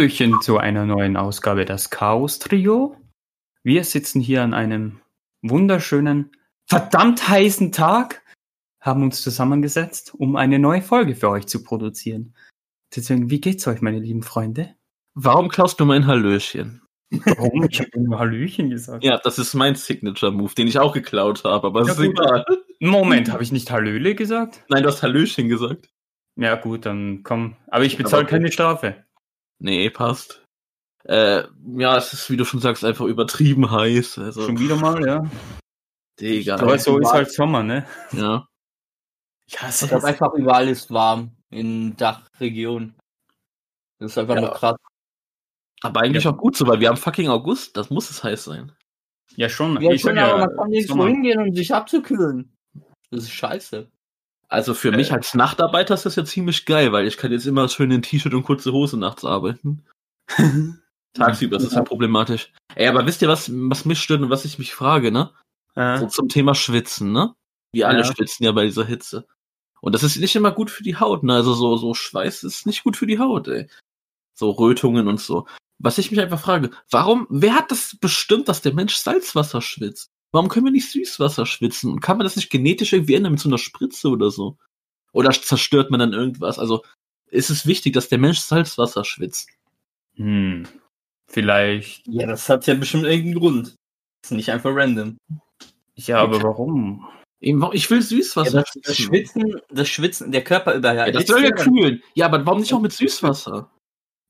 Hallöchen zu einer neuen Ausgabe das Chaos Trio. Wir sitzen hier an einem wunderschönen, verdammt heißen Tag, haben uns zusammengesetzt, um eine neue Folge für euch zu produzieren. Deswegen, wie geht's euch, meine lieben Freunde? Warum klaust du mein Hallöchen? Warum? Ich habe nur Hallöchen gesagt. Ja, das ist mein Signature-Move, den ich auch geklaut habe, aber Ja, ist gut. egal. Moment, habe ich nicht Hallöle gesagt? Nein, du hast Hallöchen gesagt. Ja gut, dann komm. Aber ich bezahle keine Strafe. Nee, passt. Äh, ja, es ist, wie du schon sagst, einfach übertrieben heiß. Also, Schon wieder mal, ja. Digga. Aber so ist halt Sommer, ne? Ja. Ja, Ich glaube einfach überall ist warm in Dachregionen. Das ist einfach Ja. nur krass. Aber eigentlich auch gut so, weil wir haben fucking August, das muss es heiß sein. Ja, schon. Ja, ich schon, aber ja, man kann nirgendwo hingehen, um sich abzukühlen. Das ist scheiße. Also für Äh. mich als Nachtarbeiter ist das ja ziemlich geil, weil ich kann jetzt immer schön in T-Shirt und kurze Hose nachts arbeiten. Tagsüber ist das ja problematisch. Ey, aber wisst ihr, was, was mich stört und was ich mich frage, ne? Äh, So zum Thema Schwitzen, ne? Wir alle Ja. schwitzen ja bei dieser Hitze. Und das ist nicht immer gut für die Haut, ne? Also so, so Schweiß ist nicht gut für die Haut, ey. So Rötungen und so. Was ich mich einfach frage, warum, wer hat das bestimmt, dass der Mensch Salzwasser schwitzt? Warum können wir nicht Süßwasser schwitzen? Und kann man das nicht genetisch irgendwie ändern mit so einer Spritze oder so? Oder zerstört man dann irgendwas? Also, ist es wichtig, dass der Mensch Salzwasser schwitzt? hm, vielleicht. Ja, das hat ja bestimmt irgendeinen Grund. Das ist nicht einfach random. Ja, aber warum? Eben, warum- Ich will Süßwasser Ja, das, das Schwitzen, das Schwitzen, der Körper über Ja, das soll ja kühlen. Ja, aber warum nicht auch mit Süßwasser?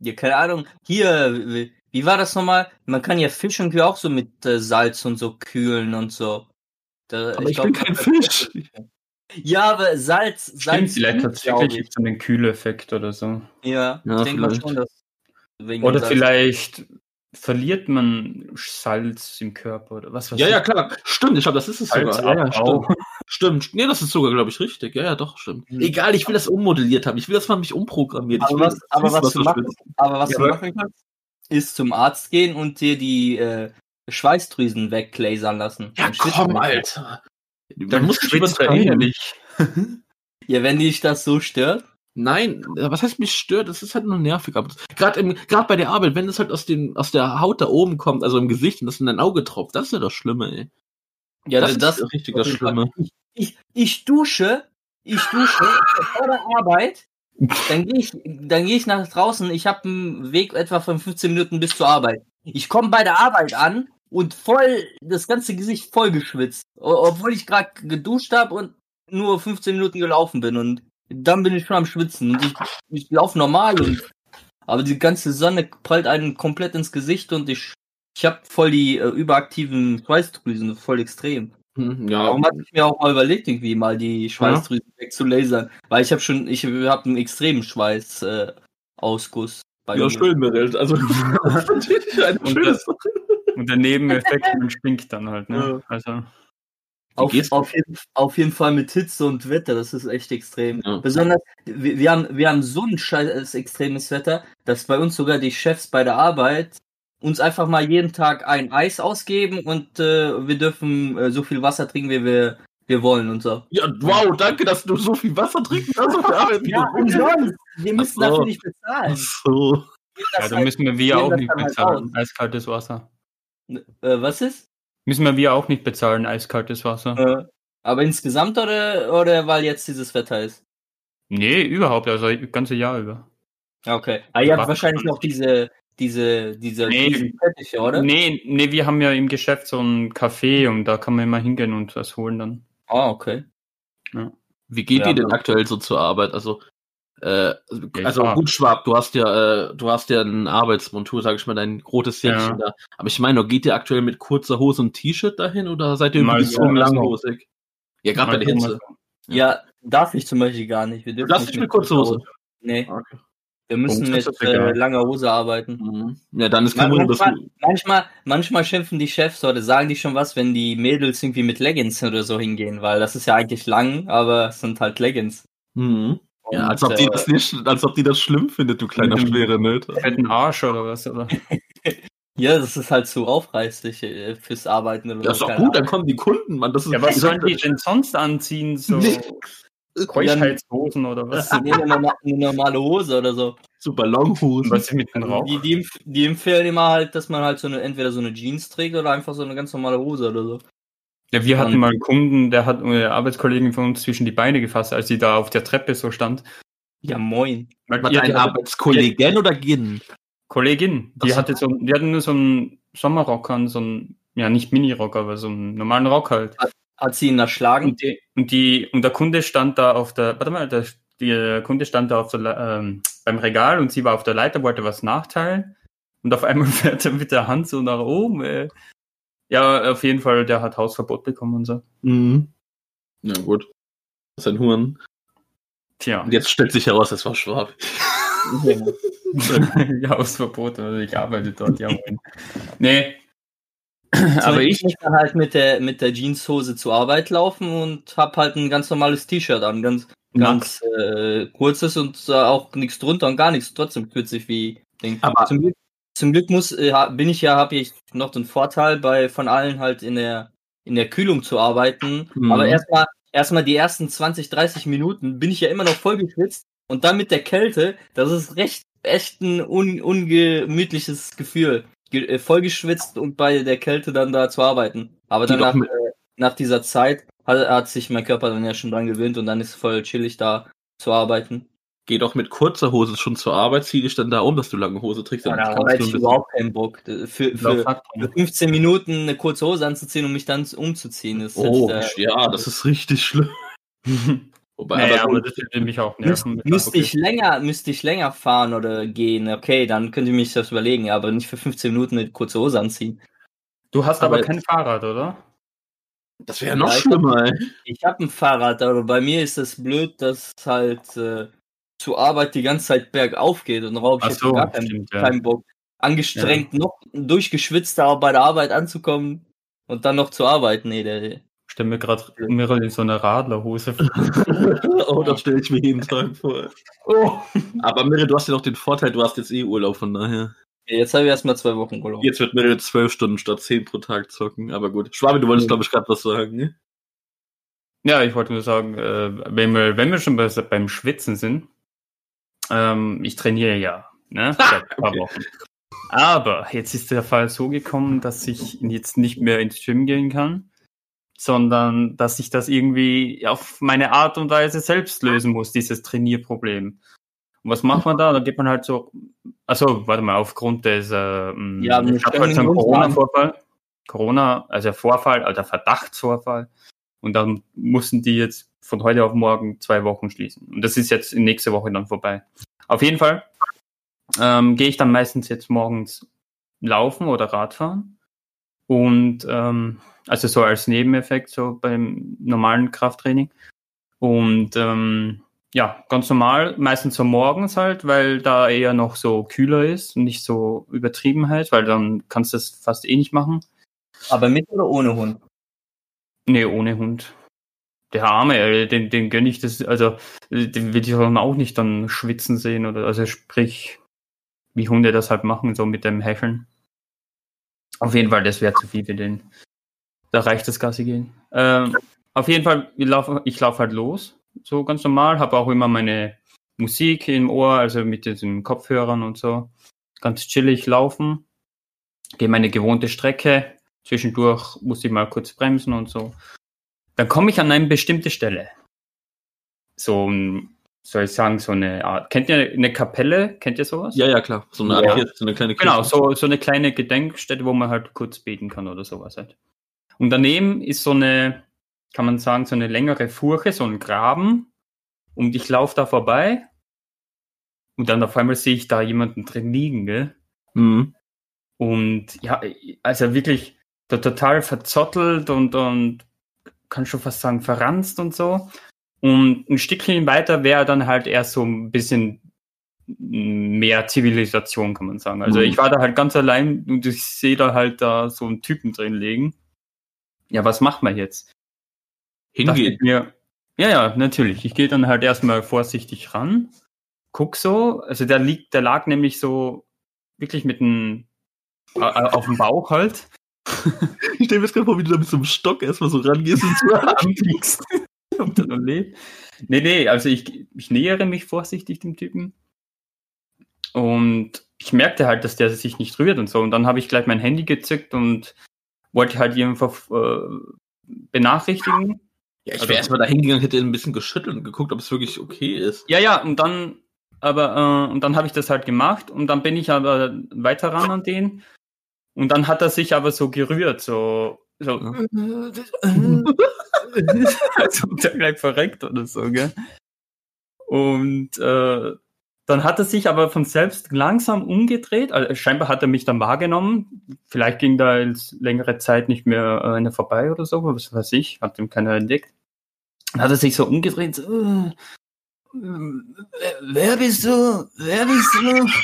Ja, keine Ahnung. Hier, wie, war das nochmal? Man kann ja Fisch irgendwie auch so mit äh, Salz und so kühlen und so. Da, Aber ich, bin kein Fisch. Ja, aber Salz, Stimmt, Salz. vielleicht kühlt, tatsächlich glaub gibt es einen Kühleffekt oder so. Ja, Ja, ich denke mal schon, dass. wegen Oder Salz- vielleicht verliert man Salz im Körper oder was weiß Ja, ich. ja, klar. Stimmt, ich glaube, das ist es sogar. Ja, ja, stimmt. Stimmt. Nee, das ist sogar, glaube ich, richtig. Ja, ja, doch, stimmt. Mhm. Egal, ich will das ummodelliert haben. Ich will, dass man mich umprogrammiert. Ich Aber was, aber was, du Süßwasser machen, schwitzen. aber was Ja, du machen kannst, ist zum Arzt gehen und dir die äh, Schweißdrüsen weglasern lassen. Ja, komm, du nicht. Alter. Dann Dann muss ich schwitzt er übertreiben. innerlich. Ja, wenn dich das so stört. Nein, äh, was heißt mich stört? Das ist halt nur nervig. Aber gerade im, gerade bei der Arbeit, wenn es halt aus den, aus der Haut da oben kommt, also im Gesicht und das in dein Auge tropft, das ist ja das Schlimme, ey. Ja, das, das, ist richtig das Schlimme. Ich, ich, ich dusche, ich dusche vor der Arbeit, dann gehe ich, dann gehe ich nach draußen. Ich habe einen Weg etwa von 15 Minuten bis zur Arbeit. Ich komme bei der Arbeit an und voll das ganze Gesicht voll geschwitzt, obwohl ich gerade geduscht habe und nur 15 Minuten gelaufen bin und dann bin ich schon am Schwitzen und ich, ich laufe normal und aber die ganze Sonne prallt einen komplett ins Gesicht und ich ich habe voll die äh, überaktiven Schweißdrüsen, voll extrem. Hm, Ja, Warum hatte ich mir auch mal überlegt, irgendwie mal die Schweißdrüsen wegzulasern? Weil ich habe schon, ich habe einen extremen Schweißausguss. Äh, ja schön, Mirelt. Also, das ist natürlich eine Und schöne das- Sache. Und der Nebeneffekt, man stinkt dann halt, ne? Ja. Also, Auf, auf, jeden, auf jeden Fall mit Hitze und Wetter, das ist echt extrem. Ja. Besonders, wir, wir, haben, wir haben so ein scheiß extremes Wetter, dass bei uns sogar die Chefs bei der Arbeit uns einfach mal jeden Tag ein Eis ausgeben und äh, wir dürfen äh, so viel Wasser trinken, wie wir, wir wollen und so. Ja, wow, danke, dass du so viel Wasser trinkst. Also, wir arbeiten Ja, so. umsonst. Wir müssen dafür nicht bezahlen. Ach so. Ja, dann halt- müssen wir wir auch nicht halt bezahlen. Eiskaltes Wasser. Äh, was ist? Müssen wir wir auch nicht bezahlen, eiskaltes Wasser. Äh, aber insgesamt oder, oder weil jetzt dieses Wetter ist? Nee, überhaupt, also das ganze Jahr über. Okay. Ah, ihr habt wahrscheinlich noch diese, diese, diese, Nee. Teppiche, oder? Nee, nee, wir haben ja im Geschäft so ein Café und da kann man immer hingehen und was holen dann. Ah, okay. Wie geht Ja. ihr denn aktuell so zur Arbeit? Also, äh, also fahr. gut, Schwab, du hast ja, äh, du hast ja einen Arbeitsmontur, sag ich mal, dein rotes Jäckchen da. Aber ich meine, geht ihr aktuell mit kurzer Hose und T-Shirt dahin oder seid ihr irgendwie so, so mal so. langhosig? Ja, gerade bei der Hitze. mal so. Ja, darf ich zum Beispiel gar nicht. Wir dürfen Lass dich mit kurzer Hose. Nee, Okay. Wir müssen mit äh, langer Hose arbeiten. Mhm. Ja, dann ist kein Man- Wunder, dass manchmal, du. manchmal, manchmal schimpfen die Chefs oder sagen die schon was, wenn die Mädels irgendwie mit Leggings oder so hingehen, weil das ist ja eigentlich lang, aber es sind halt Leggings. Mhm. Ja, Und, als ob die äh, das nicht, als ob die das schlimm findet, du kleiner dem- schwere Nöte. Fetten Arsch oder was, oder? Ja, das ist halt zu aufreißig äh, fürs Arbeiten oder Das ist doch gut, dann Ahnung. kommen die Kunden, Mann. Das ist, Ja, was sollen die denn sonst anziehen? So Nix. Keuschheitshosen oder was? Nee, eine, norma- eine normale Hose oder so. so Ballonhosen. Was ist mit dem Rauch? Die, die, die empfehlen immer halt, dass man halt so eine, entweder so eine Jeans trägt oder einfach so eine ganz normale Hose oder so. Ja, wir hatten mal einen Kunden, der hat eine Arbeitskollegin von uns zwischen die Beine gefasst, als sie da auf der Treppe so stand. Ja, moin. Weil Was, ihr- ein Arbeitskollegen oder Gin? Kollegin, die so. hatte so, die hatten nur so einen Sommerrock an, so einen, ja nicht Mini-Rock, aber so einen normalen Rock halt. Hat sie ihn erschlagen? Und, die, und, die, und der Kunde stand da auf der, warte mal, der, der Kunde stand da auf der, ähm, beim Regal und sie war auf der Leiter, wollte was nachteilen. Und auf einmal fährt er mit der Hand so nach oben. Äh. Ja, auf jeden Fall, der hat Hausverbot bekommen und so. Mhm. Na gut. Das ist ein Huren. Tja, Und jetzt stellt sich heraus, es war Schwab. ja, Hausverbot, also ich arbeite dort, ja. moin. Nee. Aber ich muss halt mit der, mit der Jeanshose zur Arbeit laufen und hab halt ein ganz normales T-Shirt an, ganz, ganz äh, kurzes und äh, auch nichts drunter und gar nichts, trotzdem kürzlich wie Ding. Aber- zum Glück, zum Glück muss, äh, bin ich ja, habe ich noch den Vorteil, bei von allen halt in der in der Kühlung zu arbeiten. Mhm. Aber erstmal erstmal die ersten 20, 30 Minuten bin ich ja immer noch voll geschwitzt und dann mit der Kälte, das ist recht echt ein un, ungemütliches Gefühl. Äh, voll geschwitzt und bei der Kälte dann da zu arbeiten. Aber Die dann doch nach, mit- äh, nach dieser Zeit hat, hat sich mein Körper dann ja schon dran gewöhnt und dann ist es voll chillig da zu arbeiten. Geh doch mit kurzer Hose schon zur Arbeit, zieh dich dann da um, dass du lange Hose trägst. Ja, da du ich überhaupt keinen Bock. Für, für, für für, 15 Minuten eine kurze Hose anzuziehen und mich dann umzuziehen. Ist Oh, jetzt, äh, ja, das ist richtig schlimm. Wobei, naja, aber aber das würde mich auch nerven. Müsste müsste ich länger, müsste ich länger fahren oder gehen, okay, dann könnte ich mich das überlegen, aber nicht für 15 Minuten eine kurze Hose anziehen. Du hast aber, aber- kein Fahrrad, oder? das wäre noch Ja, ich- schlimmer, ey. Ich habe ein Fahrrad, aber bei mir ist es blöd, dass halt äh, zur Arbeit die ganze Zeit bergauf geht und darauf Ach ich so, gar keinen, stimmt, ja. keinen Bock. Angestrengt, noch durchgeschwitzt, aber bei der Arbeit anzukommen und dann noch zur Arbeit. Nee, der, stelle mir gerade Mirrell in so einer Radlerhose vor. oh, das stelle ich mir jeden Tag vor. Oh. Aber Mirre, du hast ja noch den Vorteil, du hast jetzt eh Urlaub, von daher. jetzt habe ich erstmal zwei Wochen Urlaub. Jetzt wird Mirre zwölf Stunden statt zehn pro Tag zocken, aber gut. Schwabe, du wolltest, glaube ich, gerade was sagen, ne? Ja, ich wollte nur sagen, äh, wenn, wir, wenn wir schon bei, beim Schwitzen sind, ähm, ich trainiere ja, ne? Seit ein paar Okay. Wochen. Aber jetzt ist der Fall so gekommen, dass ich jetzt nicht mehr ins Gym gehen kann, sondern dass ich das irgendwie auf meine Art und Weise selbst lösen muss, dieses Trainierproblem. Und was macht man da? Da geht man halt so, also warte mal, aufgrund des, äh, mh, Ja, ich hab stellen halt so einen Corona-Vorfall, Corona, also Vorfall, also Verdachtsvorfall. Und dann mussten die jetzt von heute auf morgen zwei Wochen schließen. Und das ist jetzt in nächste Woche dann vorbei. Auf jeden Fall ähm, gehe ich dann meistens jetzt morgens laufen oder Radfahren. Und ähm, also so als Nebeneffekt, so beim normalen Krafttraining. Und ähm, ja, ganz normal, meistens so morgens halt, weil da eher noch so kühler ist und nicht so übertrieben halt, weil dann kannst du das fast eh nicht machen. Aber mit oder ohne Hund? Nee, ohne Hund. Der Arme, den, den gönn ich das, also den will ich dann auch nicht dann schwitzen sehen oder also sprich, wie Hunde das halt machen, so mit dem Häscheln. Auf jeden Fall, das wäre zu viel für den. Da reicht das Gassi gehen. Ähm, auf jeden Fall, ich laufe lauf halt los, so ganz normal, habe auch immer meine Musik im Ohr, also mit diesen Kopfhörern und so. Ganz chillig laufen, gehe meine gewohnte Strecke, Zwischendurch muss ich mal kurz bremsen und so. Dann komme ich an eine bestimmte Stelle. So, ein- soll ich sagen, so eine Art. Kennt ihr eine Kapelle? Kennt ihr sowas? Ja, ja, klar. So eine Art Ja. So eine kleine Kirche. Genau, so, so eine kleine Gedenkstätte, wo man halt kurz beten kann oder sowas halt. Und daneben ist so eine, kann man sagen, so eine längere Furche, so ein Graben. Und ich laufe da vorbei. Und dann auf einmal sehe ich da jemanden drin liegen, gell? Mhm. Und ja, also wirklich to- total verzottelt und, und kann schon fast sagen verranzt und so. Und ein Stückchen weiter wäre dann halt eher so ein bisschen mehr Zivilisation, kann man sagen. Also Mhm. ich war da halt ganz allein und ich sehe da halt da so einen Typen drin liegen. Ja, was macht man jetzt? Hingehen. mir, ja, ja, natürlich. Ich gehe dann halt erstmal vorsichtig ran, guck so, also der liegt, der lag nämlich so wirklich mit dem Äh, Auf dem Bauch halt. Ich stell mir jetzt gerade vor, wie du da mit so einem Stock erstmal so rangehst und so anfliegst. Nee, nee, also ich, ich nähere mich vorsichtig dem Typen. Und ich merkte halt, dass der sich nicht rührt und so. Und dann habe ich gleich mein Handy gezückt und wollte halt einfach äh, benachrichtigen. Ja, ich Also- wäre erstmal da hingegangen, hätte ein bisschen geschüttelt und geguckt, ob es wirklich okay ist. Ja, ja, und dann, aber, äh, und dann habe ich das halt gemacht und dann bin ich aber weiter ran an den. Und dann hat er sich aber so gerührt, so, so, als ob der gleich verreckt oder so, gell? Und äh, dann hat er sich aber von selbst langsam umgedreht. Also scheinbar hat er mich dann wahrgenommen. Vielleicht ging da jetzt längere Zeit nicht mehr äh, einer vorbei oder so, was weiß ich, hat ihm keiner entdeckt. Dann hat er sich so umgedreht, so, äh, äh, wer bist du? Wer bist du?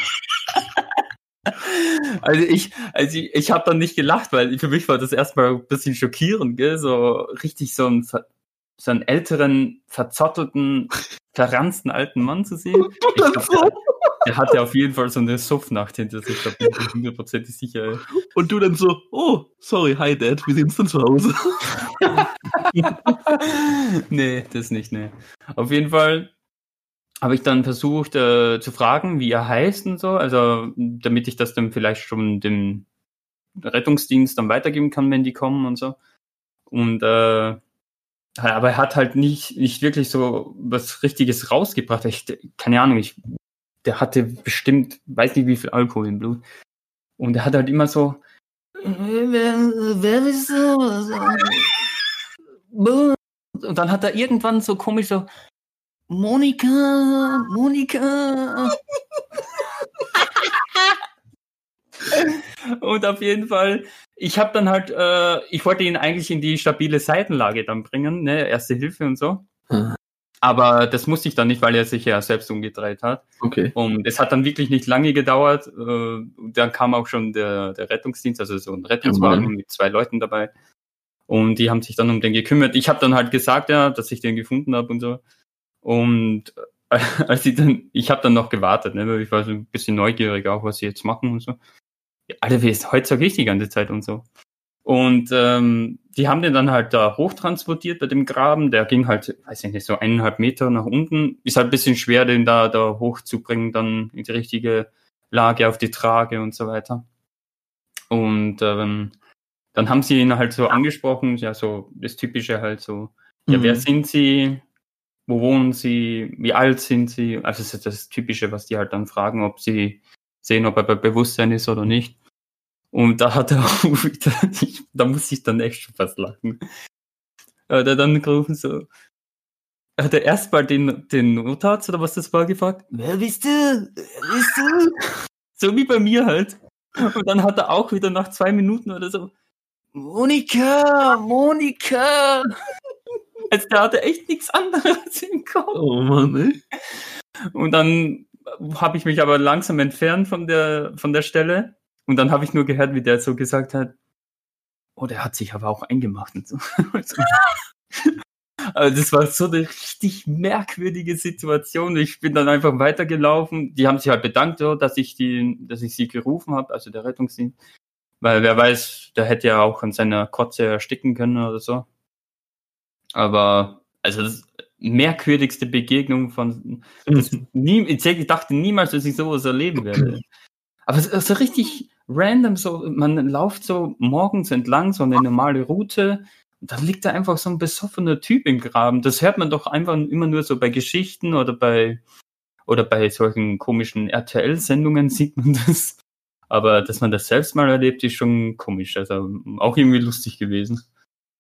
Also ich, also ich, ich habe dann nicht gelacht, weil für mich war das erstmal ein bisschen schockierend, gell? so richtig so ver- so einen älteren, verzottelten, verranzten alten Mann zu sehen. Ich glaub, der, der hatte auf jeden Fall so eine Suffnacht hinter sich, da bin ich mir hundertprozentig sicher. ey. Und du dann so, oh, sorry, hi Dad, wir sehen uns dann zu Hause. nee, das nicht, nee. Auf jeden Fall habe ich dann versucht äh, zu fragen, wie er heißt und so, also damit ich das dann vielleicht schon dem Rettungsdienst dann weitergeben kann, wenn die kommen und so. Und äh, aber er hat halt nicht, nicht wirklich so was Richtiges rausgebracht. Ich, keine Ahnung, ich, der hatte bestimmt, weiß nicht wie viel Alkohol im Blut. Und er hat halt immer so? Und dann hat er irgendwann so komisch so, Monika, Monika. Und auf jeden Fall, ich habe dann halt, äh, ich wollte ihn eigentlich in die stabile Seitenlage dann bringen, ne, Erste Hilfe und so. Hm. Aber das musste ich dann nicht, weil er sich ja selbst umgedreht hat. Okay. Und es hat dann wirklich nicht lange gedauert. Äh, dann kam auch schon der, der Rettungsdienst, also so ein Rettungswagen Jawohl. mit zwei Leuten dabei. Und die haben sich dann um den gekümmert. Ich habe dann halt gesagt, ja, dass ich den gefunden habe und so. Und äh, als ich dann, ich habe dann noch gewartet, ne, weil ich war so ein bisschen neugierig auch, was sie jetzt machen und so. Alter, wie ist so richtig die ganze Zeit und so. Und ähm, die haben den dann halt da hochtransportiert bei dem Graben. Der ging halt, weiß ich nicht, so eineinhalb Meter nach unten. Ist halt ein bisschen schwer, den da, da hochzubringen, dann in die richtige Lage auf die Trage und so weiter. Und ähm, dann haben sie ihn halt so angesprochen, ja, so das Typische halt so, ja, Mhm. wer sind sie? Wo wohnen sie? Wie alt sind sie? Also das ist das Typische, was die halt dann fragen, ob sie sehen, ob er bei Bewusstsein ist oder nicht. Und da hat er auch wieder, ich, da muss ich dann echt schon fast lachen. Hat er dann gerufen so, hat er erst mal den, den Notarzt oder was das war gefragt, wer bist du? Wer bist du? So wie bei mir halt. Und dann hat er auch wieder nach zwei Minuten oder so, Monika, Monika. Also der hatte echt nichts anderes im Kopf. Oh Mann, ey. Und dann habe ich mich aber langsam entfernt von der, von der Stelle. Und dann habe ich nur gehört, wie der so gesagt hat, oh, der hat sich aber auch eingemacht und so. Also, das war so eine richtig merkwürdige Situation. Ich bin dann einfach weitergelaufen. Die haben sich halt bedankt, so, dass ich die, dass ich sie gerufen habe, also der Rettungsdienst. Weil wer weiß, der hätte ja auch an seiner Kotze ersticken können oder so. Aber, also das merkwürdigste Begegnung von, das nie, ich dachte niemals, dass ich sowas erleben werde. Aber es ist so richtig random, so, man läuft so morgens entlang, so eine normale Route, und dann liegt da einfach so ein besoffener Typ im Graben. Das hört man doch einfach immer nur so bei Geschichten oder bei, oder bei solchen komischen RTL-Sendungen sieht man das. Aber dass man das selbst mal erlebt, ist schon komisch. Also auch irgendwie lustig gewesen.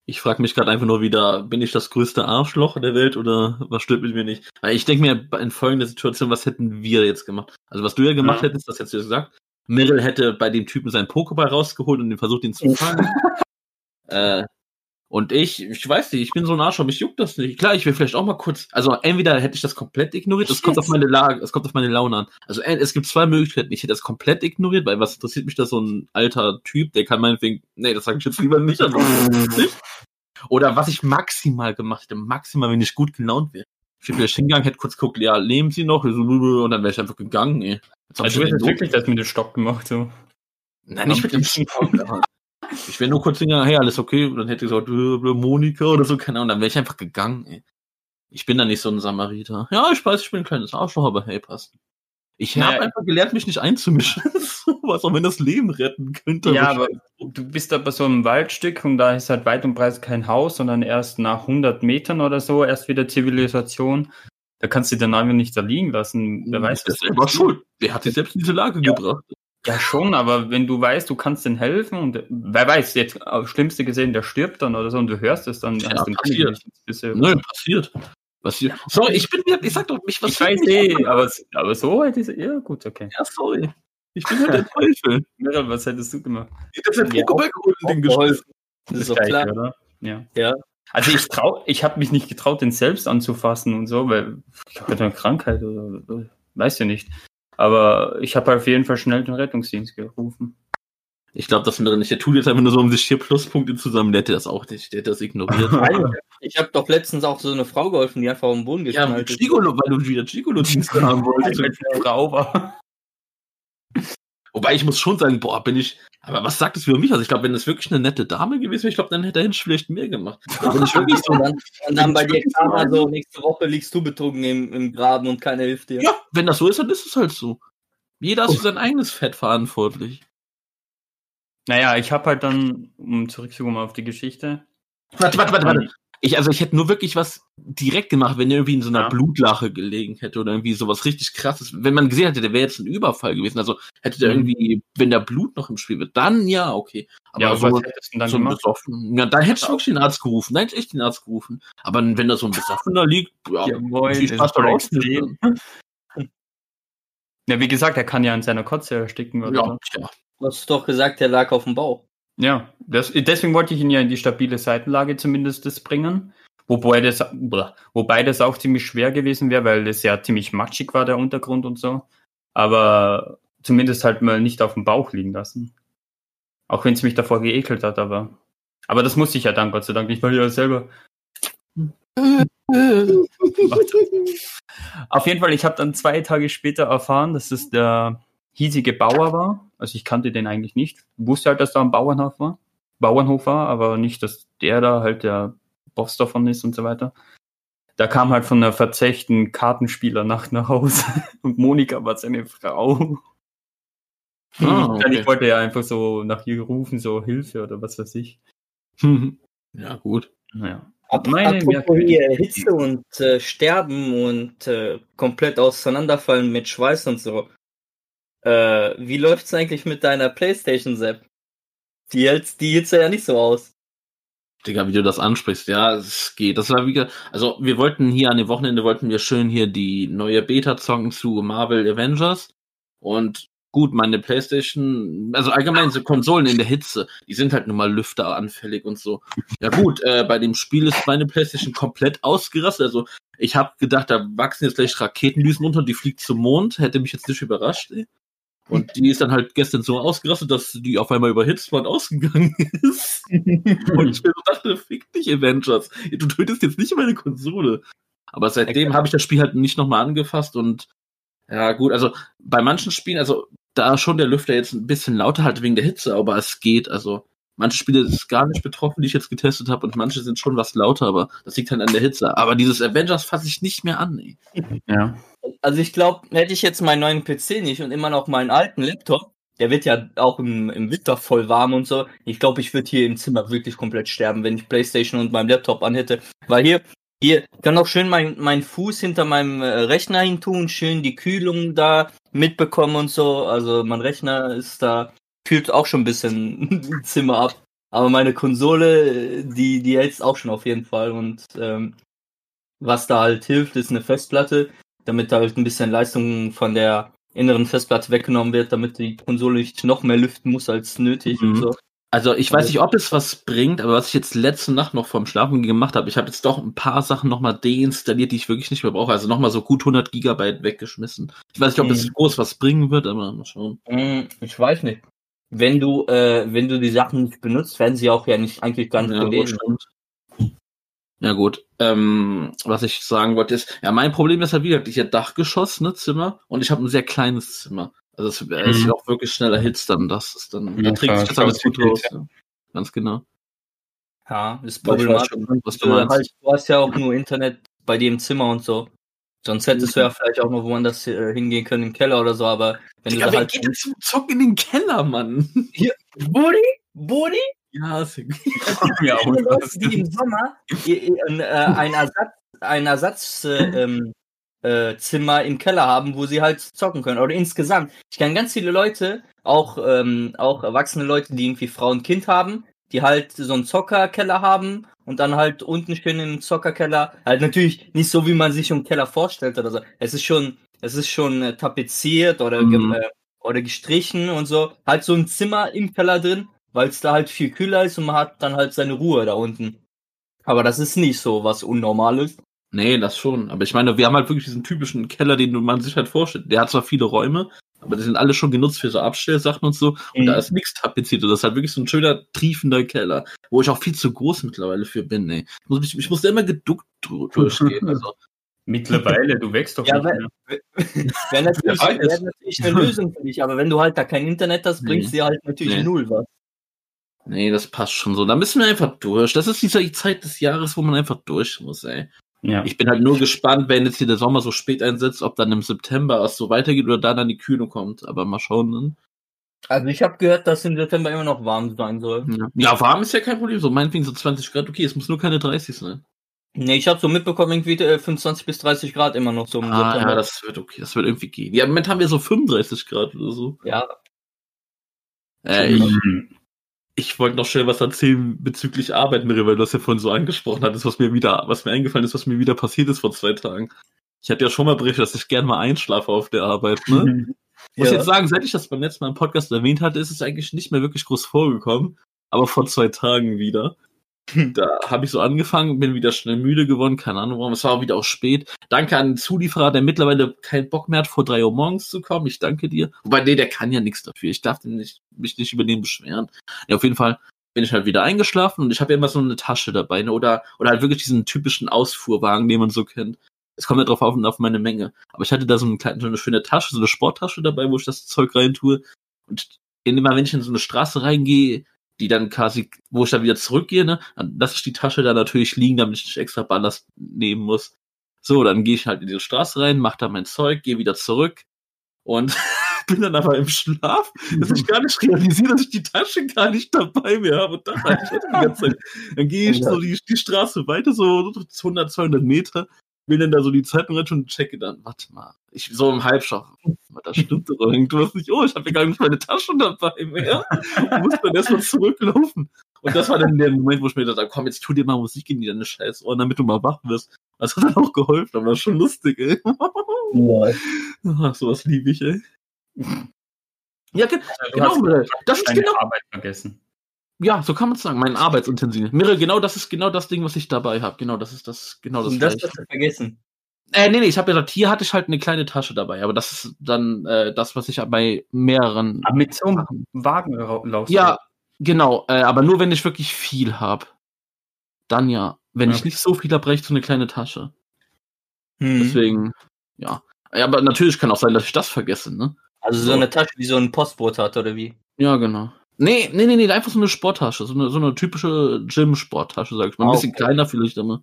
Ich frage mich gerade einfach nur wieder, bin ich das größte Arschloch der Welt oder was stimmt mit mir nicht? Weil Ich denke mir in folgender Situation, was hätten wir jetzt gemacht? Also was du ja gemacht Ja. hättest, das hättest du ja gesagt. Meryl hätte bei dem Typen seinen Pokéball rausgeholt und den versucht, ihn zu fangen. äh, und ich, ich weiß nicht, ich bin so ein Arschloch, mich juckt das nicht. Klar, ich will vielleicht auch mal kurz, also entweder hätte ich das komplett ignoriert, es kommt auf meine Lage, es kommt auf meine Laune an. Also äh, es gibt zwei Möglichkeiten. Ich hätte das komplett ignoriert, weil was interessiert mich da so ein alter Typ, der kann meinetwegen, nee, das sage ich jetzt lieber nicht. Nicht. Oder was ich maximal gemacht hätte, maximal, wenn ich gut gelaunt wäre. Ich wäre hingegangen, hätte kurz geguckt, ja, leben sie noch? Und dann wäre ich einfach gegangen, ey. Also du hättest wirklich das mit dem Stock gemacht, so. Nein, nicht mit dem Spoiler. Ich wäre nur kurz hingegangen, hey, alles okay, und dann hätte ich gesagt, äh, Monika oder so, keine Ahnung, dann wäre ich einfach gegangen, ey. Ich bin da nicht so ein Samariter. Ja, ich weiß, ich bin ein kleines Arschloch, aber hey, passt. Ich habe einfach gelernt, mich nicht einzumischen. was, auch wenn das Leben retten könnte. Ja, aber du bist da bei so einem Waldstück und da ist halt weit und breit kein Haus, sondern erst nach 100 Metern oder so erst wieder Zivilisation. Da kannst du den einfach nicht da liegen lassen. Wer weiß, der was ist selber schuld. Der hat sich selbst in diese Lage Ja. gebracht. Ja, schon, aber wenn du weißt, du kannst denen helfen und äh, wer weiß, jetzt aufs Schlimmste gesehen, der stirbt dann oder so und du hörst es, dann Ja, hast du passiert. du- Nö, passiert. Passiert. Sorry, ich bin, ich sag doch nicht, was Ich weiß eh, aber, aber so hätte ich ja gut, okay. Ja, sorry. Ich bin halt der Teufel. Miral, was hättest du gemacht? Das hat Ja, Pokéball geholt und den geschmissen. Geholfen. Das ist doch klar. oder? Ja. Ja. Also ich trau, ich habe mich nicht getraut, den selbst anzufassen und so, weil ich habe eine Krankheit oder oder- weiß ja nicht. Aber ich habe auf jeden Fall schnell den Rettungsdienst gerufen. Ich glaube, das wäre nicht. Der tut jetzt einfach nur so um sich vier Pluspunkte zusammen. Der hätte das auch nicht. Der hätte das ignoriert. Nein, ich habe doch letztens auch so eine Frau geholfen, die einfach auf den Boden ja, geschnallt halt ist. Gigolo, weil du wieder Gigolo-Dienste haben wolltest. Eine Frau war. Wobei ich muss schon sagen, boah, bin ich. Aber was sagt das über mich? Also ich glaube, wenn das wirklich eine nette Dame gewesen wäre, ich glaube, dann hätte er vielleicht mehr gemacht. Wenn ich wirklich so Und dann, und dann bei dir kam also, nächste Woche liegst du betrunken im, im Graben und keiner hilft dir. Ja, wenn das so ist, dann ist es halt so. Jeder ist für sein eigenes Fett verantwortlich. Naja, ich habe halt dann, um zurückzukommen auf die Geschichte. Warte, warte, warte, warte. Ich, also ich hätte nur wirklich was direkt gemacht, wenn er irgendwie in so einer Ja. Blutlache gelegen hätte oder irgendwie sowas richtig krasses. Wenn man gesehen hätte, der wäre jetzt ein Überfall gewesen. Also hätte der Mhm. irgendwie, wenn da Blut noch im Spiel wird, dann ja, okay. Aber ja, so, hättest du dann so ein gemacht? besoffen, ja, da hätte ich wirklich den Arzt gerufen. Da hätte ich echt den Arzt gerufen. Aber wenn da so ein Besoffener liegt, ja, Jawohl, viel das Spaß. Ja, wie gesagt, er kann ja an seiner Kotze ersticken oder so. Ja, tja. Du hast doch gesagt, der lag auf dem Bauch. Ja, das, deswegen wollte ich ihn ja in die stabile Seitenlage zumindest das bringen. Wobei das, wobei das auch ziemlich schwer gewesen wäre, weil es ja ziemlich matschig war, der Untergrund und so. Aber zumindest halt mal nicht auf dem Bauch liegen lassen. Auch wenn es mich davor geekelt hat, aber. Aber das musste ich ja dann Gott sei Dank nicht, weil ich ja selber. Auf jeden Fall, ich habe dann zwei Tage später erfahren, dass es der hiesige Bauer war. Also ich kannte den eigentlich nicht. Wusste halt, dass da ein Bauernhof war. Bauernhof war, aber nicht, dass der da halt der Boss davon ist und so weiter. Da kam halt von einer verzechten Kartenspielernacht nach Hause und Monika war seine Frau. Ah, okay. Ich wollte ja einfach so nach ihr rufen, so Hilfe oder was weiß ich. ja, gut. Naja. Ab, Meine apropos hier Hitze und äh, Sterben und äh, komplett auseinanderfallen mit Schweiß und so. Äh, wie läuft's eigentlich mit deiner Playstation, Sepp? Die hält's die Hitze ja nicht so aus. Digga, wie du das ansprichst, ja, es geht. Das war wie, also wir wollten hier an dem Wochenende wollten wir schön hier die neue Beta zocken zu Marvel Avengers und gut, meine Playstation, also allgemein so Konsolen in der Hitze, die sind halt nun mal lüfteranfällig und so. Ja gut, äh, bei dem Spiel ist meine Playstation komplett ausgerastet, also ich habe gedacht, da wachsen jetzt gleich Raketendüsen unter und die fliegt zum Mond, hätte mich jetzt nicht überrascht, ey. Und die ist dann halt gestern so ausgerastet, dass die auf einmal überhitzt war und ausgegangen ist. Und ich dachte, fick dich, Avengers. Du tötest jetzt nicht meine Konsole. Aber seitdem habe ich das Spiel halt nicht nochmal angefasst und ja, gut, also bei manchen Spielen, also da schon der Lüfter jetzt ein bisschen lauter halt wegen der Hitze, aber es geht. Also manche Spiele ist gar nicht betroffen, die ich jetzt getestet habe und manche sind schon was lauter, aber das liegt halt an der Hitze. Aber dieses Avengers fasse ich nicht mehr an, ey. Ja. Also ich glaube, hätte ich jetzt meinen neuen PC nicht und immer noch meinen alten Laptop, der wird ja auch im, im Winter voll warm und so. Ich glaube, ich würde hier im Zimmer wirklich komplett sterben, wenn ich Playstation und meinen Laptop anhätte. Weil hier, hier kann auch schön mein, mein Fuß hinter meinem äh, Rechner hin tun, schön die Kühlung da mitbekommen und so. Also mein Rechner ist da, kühlt auch schon ein bisschen im Zimmer ab. Aber meine Konsole, die, die hält's auch schon auf jeden Fall. Und ähm, was da halt hilft, ist eine Festplatte, damit da halt ein bisschen Leistung von der inneren Festplatte weggenommen wird, damit die Konsole nicht noch mehr lüften muss als nötig Mhm. und so. Also ich weiß nicht, ob es was bringt, aber was ich jetzt letzte Nacht noch vorm Schlafen gemacht habe, ich habe jetzt doch ein paar Sachen nochmal deinstalliert, die ich wirklich nicht mehr brauche. Also nochmal so gut 100 Gigabyte weggeschmissen. Ich weiß nicht, ob es Mhm. groß was bringen wird, aber mal schauen. Hm, Ich weiß nicht. Wenn du, äh, wenn du die Sachen nicht benutzt, werden sie auch ja nicht eigentlich gar nicht Ja, gut, gelesen. stimmt. Ja gut, ähm, was ich sagen wollte ist, ja mein Problem ist halt wieder, ich habe Dachgeschoss, ne, Zimmer und ich habe ein sehr kleines Zimmer. Also es ist Mhm. ja auch wirklich schneller erhitzt dann, das ist dann, Ja, da trägt sich das alles gut raus. Ja. Ganz genau. Ja, ist ich weiß problematisch. schon, was du meinst. halt, du hast ja auch nur Internet bei dir im Zimmer und so. Sonst hättest du ja vielleicht auch noch woanders äh, hingehen können, im Keller oder so, aber wenn Digga, du da halt. geht denn zum Zocken in den Keller, Mann? Budi? Budi? Ja, ist ja Leute, die im Sommer ein, äh, ein Ersatz, ein Ersatzzimmer äh, ähm, äh, im Keller haben, wo sie halt zocken können. Oder insgesamt. Ich kenne ganz viele Leute, auch, ähm, auch erwachsene Leute, die irgendwie Frau und Kind haben, die halt so einen Zockerkeller haben und dann halt unten schön im Zockerkeller, halt natürlich nicht so, wie man sich einen Keller vorstellt oder so. Es ist schon, es ist schon äh, tapeziert oder, Mhm. äh, oder gestrichen und so. Halt so ein Zimmer im Keller drin, weil es da halt viel kühler ist und man hat dann halt seine Ruhe da unten. Aber das ist nicht so was Unnormales. Nee, das schon. Aber ich meine, wir haben halt wirklich diesen typischen Keller, den man sich halt vorstellt. Der hat zwar viele Räume, aber die sind alle schon genutzt für so Abstellsachen und so. Und Mhm. da ist nichts tapeziert. Das ist halt wirklich so ein schöner, triefender Keller, wo ich auch viel zu groß mittlerweile für bin, ey. Ich muss, ich, ich muss da immer geduckt durchgehen. Also, Mittlerweile, du wächst doch Ja, nicht mehr. Wäre natürlich, wär natürlich eine Lösung für dich, aber wenn du halt da kein Internet hast, bringst Nee. dir halt natürlich Nee. null was. nee, das passt schon so. Da müssen wir einfach durch. Das ist diese Zeit des Jahres, wo man einfach durch muss, ey. Ja. Ich bin halt nur gespannt, wenn jetzt hier der Sommer so spät einsetzt, ob dann im September es so weitergeht oder da dann die Kühlung kommt. Aber mal schauen. Ne? Also ich habe gehört, dass im September immer noch warm sein soll. Ja. ja, warm ist ja kein Problem. So meinetwegen so 20 Grad. Okay, es muss nur keine 30 sein. Nee, ich habe so mitbekommen, irgendwie äh, 25 bis 30 Grad immer noch so im Ah, September. ja, das wird okay. Das wird irgendwie gehen. Ja, im Moment haben wir so 35 Grad oder so. ja, Äh, ich Mhm. Ich wollte noch schnell was erzählen bezüglich Arbeit, Miri, weil du das ja vorhin so angesprochen hattest, was mir wieder, was mir eingefallen ist, was mir wieder passiert ist vor zwei Tagen. Ich hatte ja schon mal berichtet, dass ich gern mal einschlafe auf der Arbeit, ne? Muss Ja. jetzt sagen, seit ich das beim letzten Mal im Podcast erwähnt hatte, ist es eigentlich nicht mehr wirklich groß vorgekommen. Aber vor zwei Tagen wieder. Da habe ich so angefangen, bin wieder schnell müde geworden, keine Ahnung warum. Es war auch wieder auch spät. Danke an den Zulieferer, der mittlerweile keinen Bock mehr hat, vor drei Uhr morgens zu kommen. Ich danke dir. Wobei, nee, der kann ja nichts dafür. Ich darf den nicht, mich nicht über den beschweren. Ja, auf jeden Fall bin ich halt wieder eingeschlafen und ich habe ja immer so eine Tasche dabei, ne? Oder, oder halt wirklich diesen typischen Ausfuhrwagen, den man so kennt. Es kommt ja drauf auf, auf meine Menge. Aber ich hatte da so eine, kleine, so eine schöne Tasche, so eine Sporttasche dabei, wo ich das Zeug reintue. Und immer wenn ich in so eine Straße reingehe, die dann quasi, wo ich dann wieder zurückgehe, ne, dann lasse ich die Tasche da natürlich liegen, damit ich nicht extra Ballast nehmen muss. So, dann gehe ich halt in die Straße rein, mache da mein Zeug, gehe wieder zurück und bin dann aber im Schlaf, dass ich gar nicht realisiere, dass ich die Tasche gar nicht dabei mehr habe. Und das jetzt die ganze Zeit. Dann gehe ich so die, die Straße weiter, so 100, 200 Meter, will dann da so die Zeitung rein und checke dann, warte mal, ich so im Halbschlaf, da stimmt doch irgendwas nicht. Oh, ich habe ja gar nicht meine Tasche dabei mehr. Und muss dann erstmal zurücklaufen. Und das war dann der Moment, wo ich mir dachte, komm, jetzt tu dir mal Musik in deine scheiß Ohren, damit du mal wach wirst. Das hat dann auch geholfen, aber das ist schon lustig, ey. Ach, sowas liebe ich, ey. Ja, ge genau, das ist genau, Arbeit vergessen. Ja, so kann man es sagen, mein Arbeitsutensil. Mirre, genau das ist genau das Ding, was ich dabei habe. Genau, das ist das, genau das. Und das hast du vergessen. Äh, nee, nee, ich habe gesagt, hier hatte ich halt eine kleine Tasche dabei, aber das ist dann äh, das, was ich bei mehreren. Aber mit so einem Wagen laufst Ja, genau, äh, aber nur wenn ich wirklich viel habe. Dann ja. Wenn ich Okay. nicht so viel habe, reicht so eine kleine Tasche. Hm. Deswegen, ja. ja. Aber natürlich kann auch sein, dass ich das vergesse, ne? Also so eine Tasche, wie so ein Postbote hat, oder wie? Ja, genau. Nee, nee, nee, nee, einfach so eine Sporttasche, so eine, so eine typische Gym-Sporttasche, sag ich mal. Ein Ah, bisschen okay. kleiner vielleicht, aber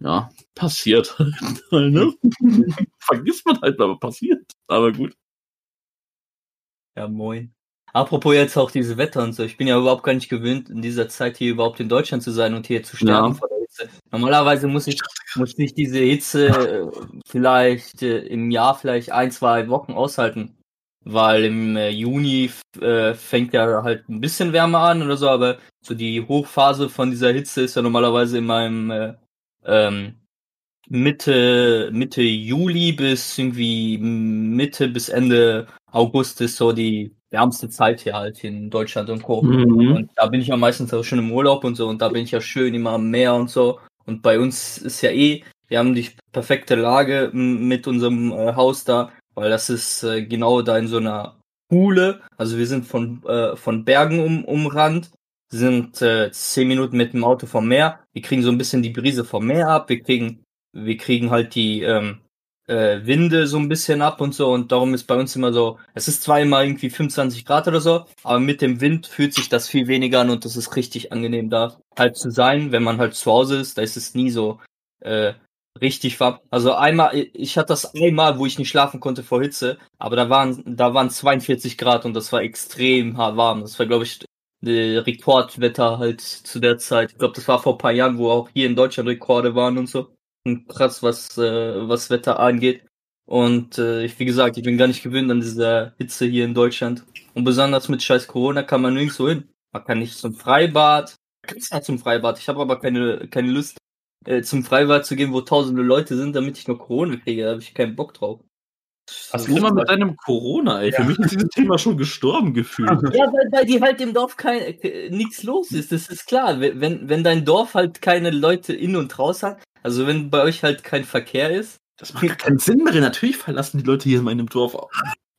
ja, passiert halt, ne? Vergisst man halt, aber passiert. Aber gut. Ja, moin. Apropos jetzt auch diese Wetter und so. Ich bin ja überhaupt gar nicht gewöhnt, in dieser Zeit hier überhaupt in Deutschland zu sein und hier zu sterben Ja. vor der Hitze. Normalerweise muss ich, muss ich diese Hitze äh, vielleicht äh, im Jahr vielleicht ein, zwei Wochen aushalten. Weil im äh, Juni äh, fängt ja halt ein bisschen wärmer an oder so, aber so die Hochphase von dieser Hitze ist ja normalerweise in meinem äh, ähm, Mitte, Mitte Juli bis irgendwie Mitte bis Ende August ist so die wärmste Zeit hier halt in Deutschland und Co. Mhm. Und da bin ich ja meistens auch schon im Urlaub und so und da bin ich ja schön immer am Meer und so. Und bei uns ist ja eh, wir haben die perfekte Lage mit unserem äh, Haus da, weil das ist äh, genau da in so einer Kuhle. Also wir sind von, äh, von Bergen um, umrannt, sind äh, zehn Minuten mit dem Auto vom Meer. Wir kriegen so ein bisschen die Brise vom Meer ab. Wir kriegen, wir kriegen halt die, ähm, äh, Winde so ein bisschen ab und so und darum ist bei uns immer so, es ist immer irgendwie 25 Grad oder so, aber mit dem Wind fühlt sich das viel weniger an und das ist richtig angenehm da halt zu sein, wenn man halt zu Hause ist, da ist es nie so äh, richtig warm. Also einmal, ich hatte das einmal, wo ich nicht schlafen konnte vor Hitze, aber da waren, da waren 42 Grad und das war extrem warm. Das war, glaube ich, Rekordwetter halt zu der Zeit. Ich glaube, das war vor ein paar Jahren, wo auch hier in Deutschland Rekorde waren und so. Und krass, was, äh, was Wetter angeht. Und äh, wie gesagt, ich bin gar nicht gewöhnt an dieser Hitze hier in Deutschland. Und besonders mit scheiß Corona kann man nirgendwo hin. Man kann nicht zum Freibad. Man kann zwar zum Freibad, ich habe aber keine, keine Lust, äh, zum Freibad zu gehen, wo tausende Leute sind, damit ich noch Corona kriege. Da habe ich keinen Bock drauf. Was ist immer mit deinem Corona, ey? Für mich ist dieses Thema schon gestorben gefühlt. Ja, weil bei dir halt im Dorf kein, äh, nichts los ist, das ist klar. Wenn, wenn dein Dorf halt keine Leute in und raus hat, also wenn bei euch halt kein Verkehr ist. Das macht gar keinen Sinn mehr. Natürlich verlassen die Leute hier in meinem Dorf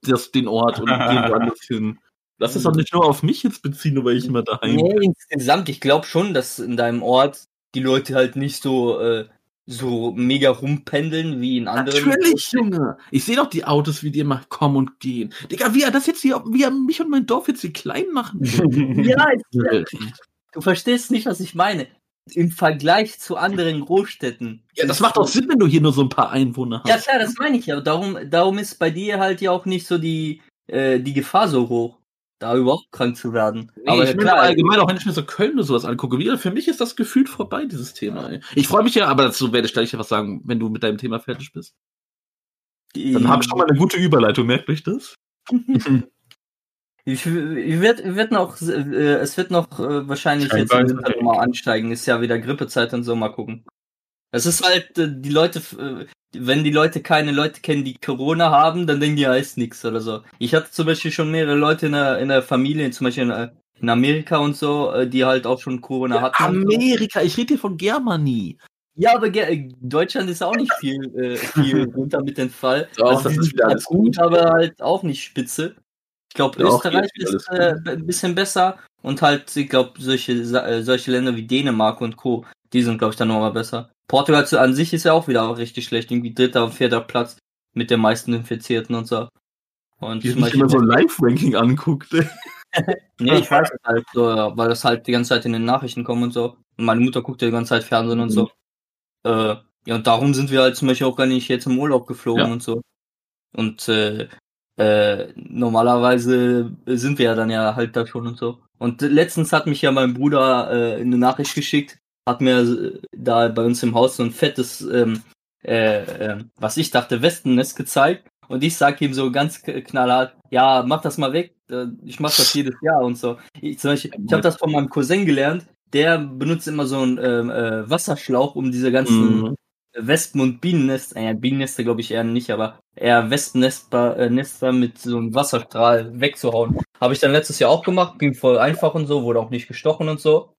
das, den Ort und gehen woanders hin. Lass es doch nicht nur auf mich jetzt beziehen, nur weil ich immer daheim bin. Nee, insgesamt, ich glaube schon, dass in deinem Ort die Leute halt nicht so, äh, so mega rumpendeln wie in anderen. Natürlich, Junge. Ich sehe doch die Autos, wie die immer kommen und gehen. Digga, wie er das jetzt hier, wie er mich und mein Dorf jetzt hier klein machen will. Ja, ich, du verstehst nicht, was ich meine. Im Vergleich zu anderen Großstädten. Ja, das macht doch Sinn, wenn du hier nur so ein paar Einwohner hast. Ja, klar, das meine ich ja. Darum, darum ist bei dir halt ja auch nicht so die, äh, die Gefahr so hoch, da überhaupt krank zu werden. Nee, aber ich klar, allgemein auch wenn ich mir so Köln oder sowas angucke, wieder, für mich ist das gefühlt vorbei, dieses Thema. Ey. Ich freue mich ja, aber dazu werde ich gleich was sagen, wenn du mit deinem Thema fertig bist. Dann habe ich schon mal eine gute Überleitung, merkt euch das? Ich, ich werd, wird noch, äh, es wird noch äh, wahrscheinlich jetzt im Winter mal ansteigen. Ist ja wieder Grippezeit und so, mal gucken. Es ist halt, äh, die Leute, äh, wenn die Leute keine Leute kennen, die Corona haben, dann denken die, ja, ist nix oder so. Ich hatte zum Beispiel schon mehrere Leute in der, in der Familie, zum Beispiel in, in Amerika und so, äh, die halt auch schon Corona hatten. Amerika, ich rede hier von Germany. Ja, aber Ge Deutschland ist auch nicht viel, äh, viel runter mit dem Fall. Doch, also, das ist halt alles gut, gut. aber halt auch nicht spitze. Ich glaube, Österreich ist äh, ein bisschen besser und halt, ich glaube, solche, äh, solche Länder wie Dänemark und Co., die sind, glaube ich, dann nochmal besser. Portugal zu, an sich ist ja auch wieder auch richtig schlecht, irgendwie dritter und vierter Platz mit den meisten Infizierten und so. Und sich immer so ein Live-Ranking anguckt. Nee, ich weiß es halt so, weil das halt die ganze Zeit in den Nachrichten kommt und so. Und meine Mutter guckt ja die ganze Zeit Fernsehen und so. Äh, ja, und darum sind wir halt zum Beispiel auch gar nicht jetzt im Urlaub geflogen Ja. und so. Und äh, äh, normalerweise sind wir ja dann ja halt da schon und so. Und letztens hat mich ja mein Bruder äh, eine Nachricht geschickt, hat mir da bei uns im Haus so ein fettes, ähm, äh, äh, was ich dachte, Westennest gezeigt. Und ich sag ihm so ganz knallhart, ja, mach das mal weg, äh, ich mach das jedes Jahr und so. Ich, zum Beispiel, ich habe das von meinem Cousin gelernt, der benutzt immer so einen ähm, äh, Wasserschlauch, um diese ganzen Mhm. Wespen- und Bienennester, äh, Bienennester glaube ich eher nicht, aber eher Wespennester äh, Nester mit so einem Wasserstrahl wegzuhauen. Habe ich dann letztes Jahr auch gemacht, ging voll einfach und so, wurde auch nicht gestochen und so.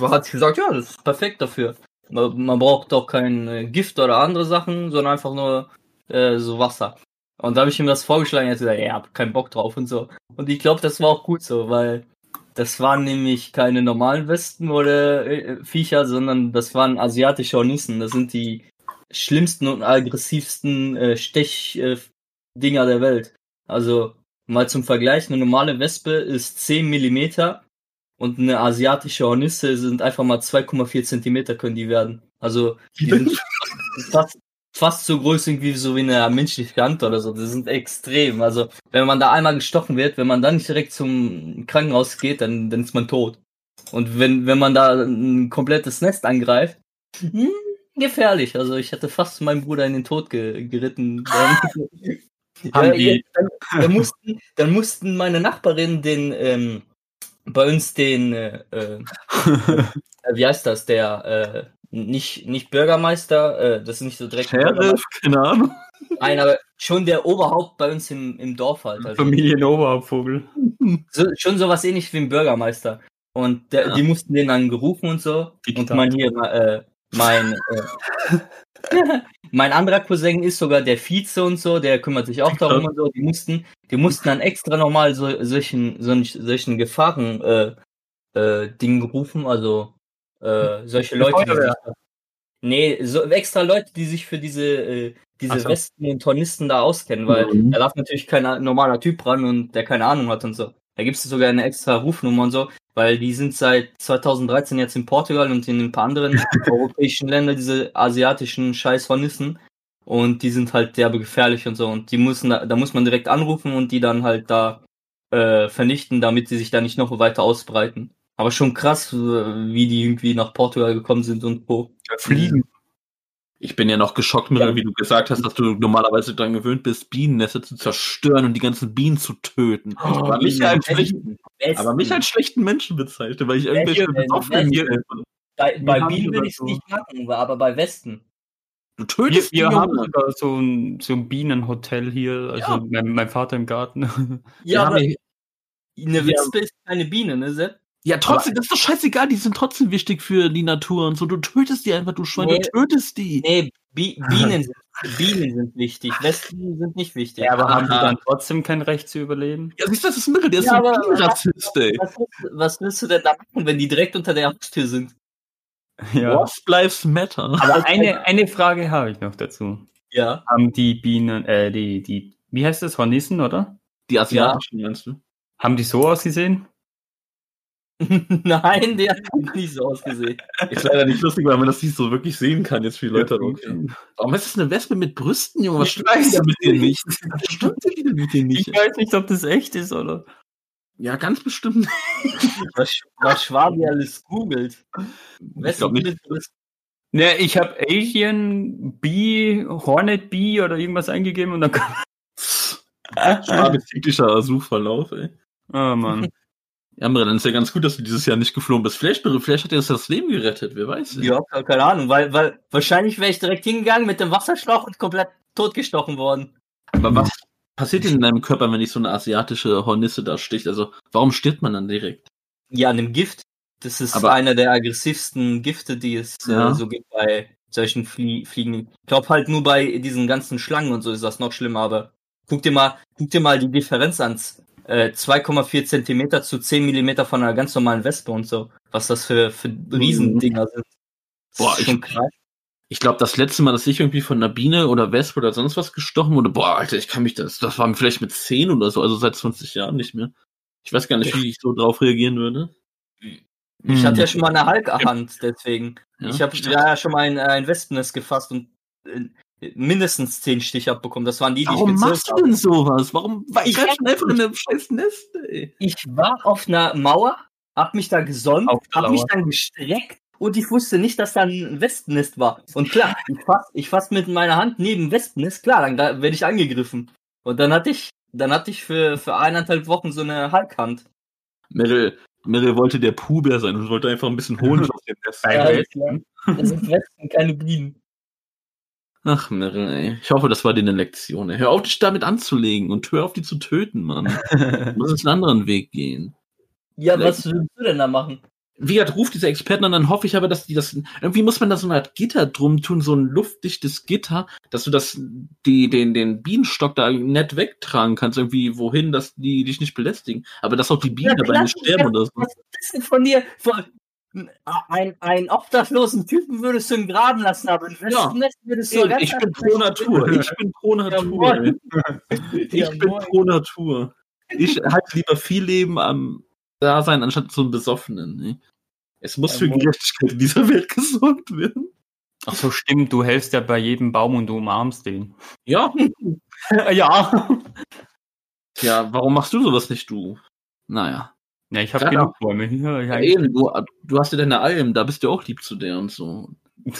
Hat gesagt, ja, das ist perfekt dafür. Man, braucht auch kein äh, Gift oder andere Sachen, sondern einfach nur äh, so Wasser. Und da habe ich ihm das vorgeschlagen, er hat gesagt, ja, hab keinen Bock drauf und so. Und ich glaube, das war auch gut so, weil das waren nämlich keine normalen Wespen oder äh, Viecher, sondern das waren asiatische Hornissen. Das sind die schlimmsten und aggressivsten äh, Stech-Dinger äh, der Welt. Also mal zum Vergleich, eine normale Wespe ist 10 Millimeter und eine asiatische Hornisse sind einfach mal 2,4 Zentimeter können die werden. Also die sind fast, fast so groß irgendwie so wie eine menschliche Hand oder so. Die sind extrem. Also wenn man da einmal gestochen wird, wenn man dann nicht direkt zum Krankenhaus geht, dann, dann ist man tot. Und wenn, wenn man da ein komplettes Nest angreift, hm, gefährlich. Also ich hätte fast meinen Bruder in den Tod ge geritten. Ja, die- dann, dann, mussten, dann mussten meine Nachbarin den ähm, bei uns den äh, äh, wie heißt das, der äh, nicht, nicht Bürgermeister, äh, das ist nicht so direkt Sheriff, keine Ahnung. nein, aber schon der Oberhaupt bei uns im, im Dorf halt. Also, Familienobervogel. so, schon sowas ähnlich wie ein Bürgermeister. Und der, Ja. die mussten den dann gerufen und so. Und Diktator. mein hier, äh, mein, äh, mein anderer Cousin ist sogar der Vize und so, der kümmert sich auch darum und so. Die mussten, die mussten dann extra nochmal so, solchen, solchen, Gefahren, äh, äh, Dingen rufen, also, äh, solche Leute, die sich, Nee, so extra Leute, die sich für diese, äh, diese so. Westen und Tornisten da auskennen, weil Mhm. da darf natürlich kein normaler Typ ran und der keine Ahnung hat und so. Da gibt es sogar eine extra Rufnummer und so, weil die sind seit 2013 jetzt in Portugal und in ein paar anderen europäischen Ländern, diese asiatischen scheiß Hornissen. Und die sind halt derbe gefährlich und so. Und die müssen da, da muss man direkt anrufen und die dann halt da äh, vernichten, damit sie sich da nicht noch weiter ausbreiten. Aber schon krass, äh, wie die irgendwie nach Portugal gekommen sind und wo. Fliegen. Ich bin ja noch geschockt, Mirre, Ja. wie du gesagt hast, dass du normalerweise daran gewöhnt bist, Bienennester zu zerstören und die ganzen Bienen zu töten. aber, mich als schlechten, aber mich als schlechten Menschen bezeichne, weil ich irgendwelche Besoffenen hier. Bei, bei Bienen will ich es so- nicht machen, aber bei Westen. Du Wir, tötest wir die haben sogar so ein, so ein Bienenhotel hier, also Ja. mein, mein Vater im Garten. Wir ja- eine wir Wespe ist keine Biene, ne, Sepp? Ja, trotzdem, das ist doch scheißegal, die sind trotzdem wichtig für die Natur und so. Du tötest die einfach, du Schwein, Nee. du tötest die. Nee, Bi Bienen, sind, Bienen sind wichtig, Wespen sind nicht wichtig. Ja, aber haben die Aha. dann trotzdem kein Recht zu überleben? Ja, siehst du, das ist Mirre, der ist Ja, so aber- ein Bienenrassist, ey. was, willst, was willst du denn da machen, wenn die direkt unter der Haustür sind? Ja. What lives matter? Aber eine, eine Frage habe ich noch dazu. Ja. Haben die Bienen, äh, die, die, wie heißt das, Hornissen, oder? Die asiatischen, meinst du? Haben die so ausgesehen? Nein, der hat nicht so ausgesehen. Ist leider nicht lustig, weil man das nicht so wirklich sehen kann, jetzt viele Leute. Ja. Warum ist das eine Wespe mit Brüsten, Junge? Was Ich stimmt weiß denn mit dir nicht. nicht? Was stimmt denn mit dir Ich nicht? weiß nicht, ob das echt ist, oder? Ja, ganz bestimmt. Was, was Schwabi alles googelt. Ich nicht. mit- Ne, ich habe Alien Bee, Hornet Bee oder irgendwas eingegeben und dann kam. Schwabe zyklischer Suchverlauf, ey. Oh Mann. Ja, Mirre, dann ist ja ganz gut, dass du dieses Jahr nicht geflogen bist. Vielleicht, vielleicht hat dir das das Leben gerettet, wer weiß. Ja, keine Ahnung, weil, weil wahrscheinlich wäre ich direkt hingegangen mit dem Wasserschlauch und komplett totgestochen worden. Aber was passiert denn in deinem Körper, wenn dich so eine asiatische Hornisse da sticht? Also, warum stirbt man dann direkt? Ja, an dem Gift. Das ist Aber- einer der aggressivsten Gifte, die es Ja. äh, so gibt bei solchen Flie Fliegen. Ich glaube halt nur bei diesen ganzen Schlangen und so ist das noch schlimmer, aber guck dir mal, guck dir mal die Differenz an. Äh, 2,4 Zentimeter zu 10 Millimeter von einer ganz normalen Wespe und so. Was das für, für Riesendinger sind. Boah, ich-. Ich glaube, das letzte Mal, dass ich irgendwie von einer Biene oder Wespe oder sonst was gestochen wurde, boah, Alter, ich kann mich das, das war vielleicht mit 10 oder so, also seit 20 Jahren nicht mehr. Ich weiß gar nicht, wie ich so drauf reagieren würde. Ich hatte ja schon mal eine Halka-Hand, deswegen. Ja, ich habe ja schon mal ein, ein Wespennest gefasst und äh, mindestens 10 Stiche abbekommen. Das waren die, die Warum ich machst du habe. denn sowas? Warum? Weil Ich ich schon einfach in einem scheiß Nest, ey. Ich war auf einer Mauer, hab mich da Auf der hab mich dann gestreckt und ich wusste nicht, dass da ein Wespennest war. Und klar, ich fass, ich fass mit meiner Hand neben Wespennest, klar, dann da werde ich angegriffen. Und dann hatte ich, dann hatte ich für, für eineinhalb Wochen so eine Halkhand. Meryl, Meryl wollte der Puber sein und wollte einfach ein bisschen Honig aus dem Nest. Ja? Das sind Wespen, keine Bienen. Ach, Meryl, ey. Ich hoffe, das war dir eine Lektion. Ey. Hör auf, dich damit anzulegen und hör auf, die zu töten, Mann. Du musst einen anderen Weg gehen. Ja, Vielleicht- was würdest du denn da machen? Wie gesagt, ruft diese Experten an, dann hoffe ich aber, dass die das, irgendwie muss man da so eine Art Gitter drum tun, so ein luftdichtes Gitter, dass du das, die, den, den Bienenstock da nett wegtragen kannst, irgendwie wohin, dass die dich nicht belästigen. Aber dass auch die Bienen Ja, dabei nicht sterben oder so. Was ist das denn von dir? Von, ein, einen obdachlosen Typen würdest du ihn graben lassen, aber ein Wespennest würdest du ganz Ich bin pro Natur. Ich bin pro Natur. Ja, Ich bin pro Natur. Ich halte lieber viel Leben am Dasein anstatt so einem Besoffenen. Ne? Es muss Ja, für. Gerechtigkeit in dieser Welt gesorgt werden. Ach so, stimmt, du hältst ja bei jedem Baum und du umarmst den. Ja, ja. ja, warum machst du sowas nicht, du? Naja. Ja, ich habe genug Bäume. Ja, Ja, eben, du, du hast ja deine Alm, da bist du auch lieb zu der und so.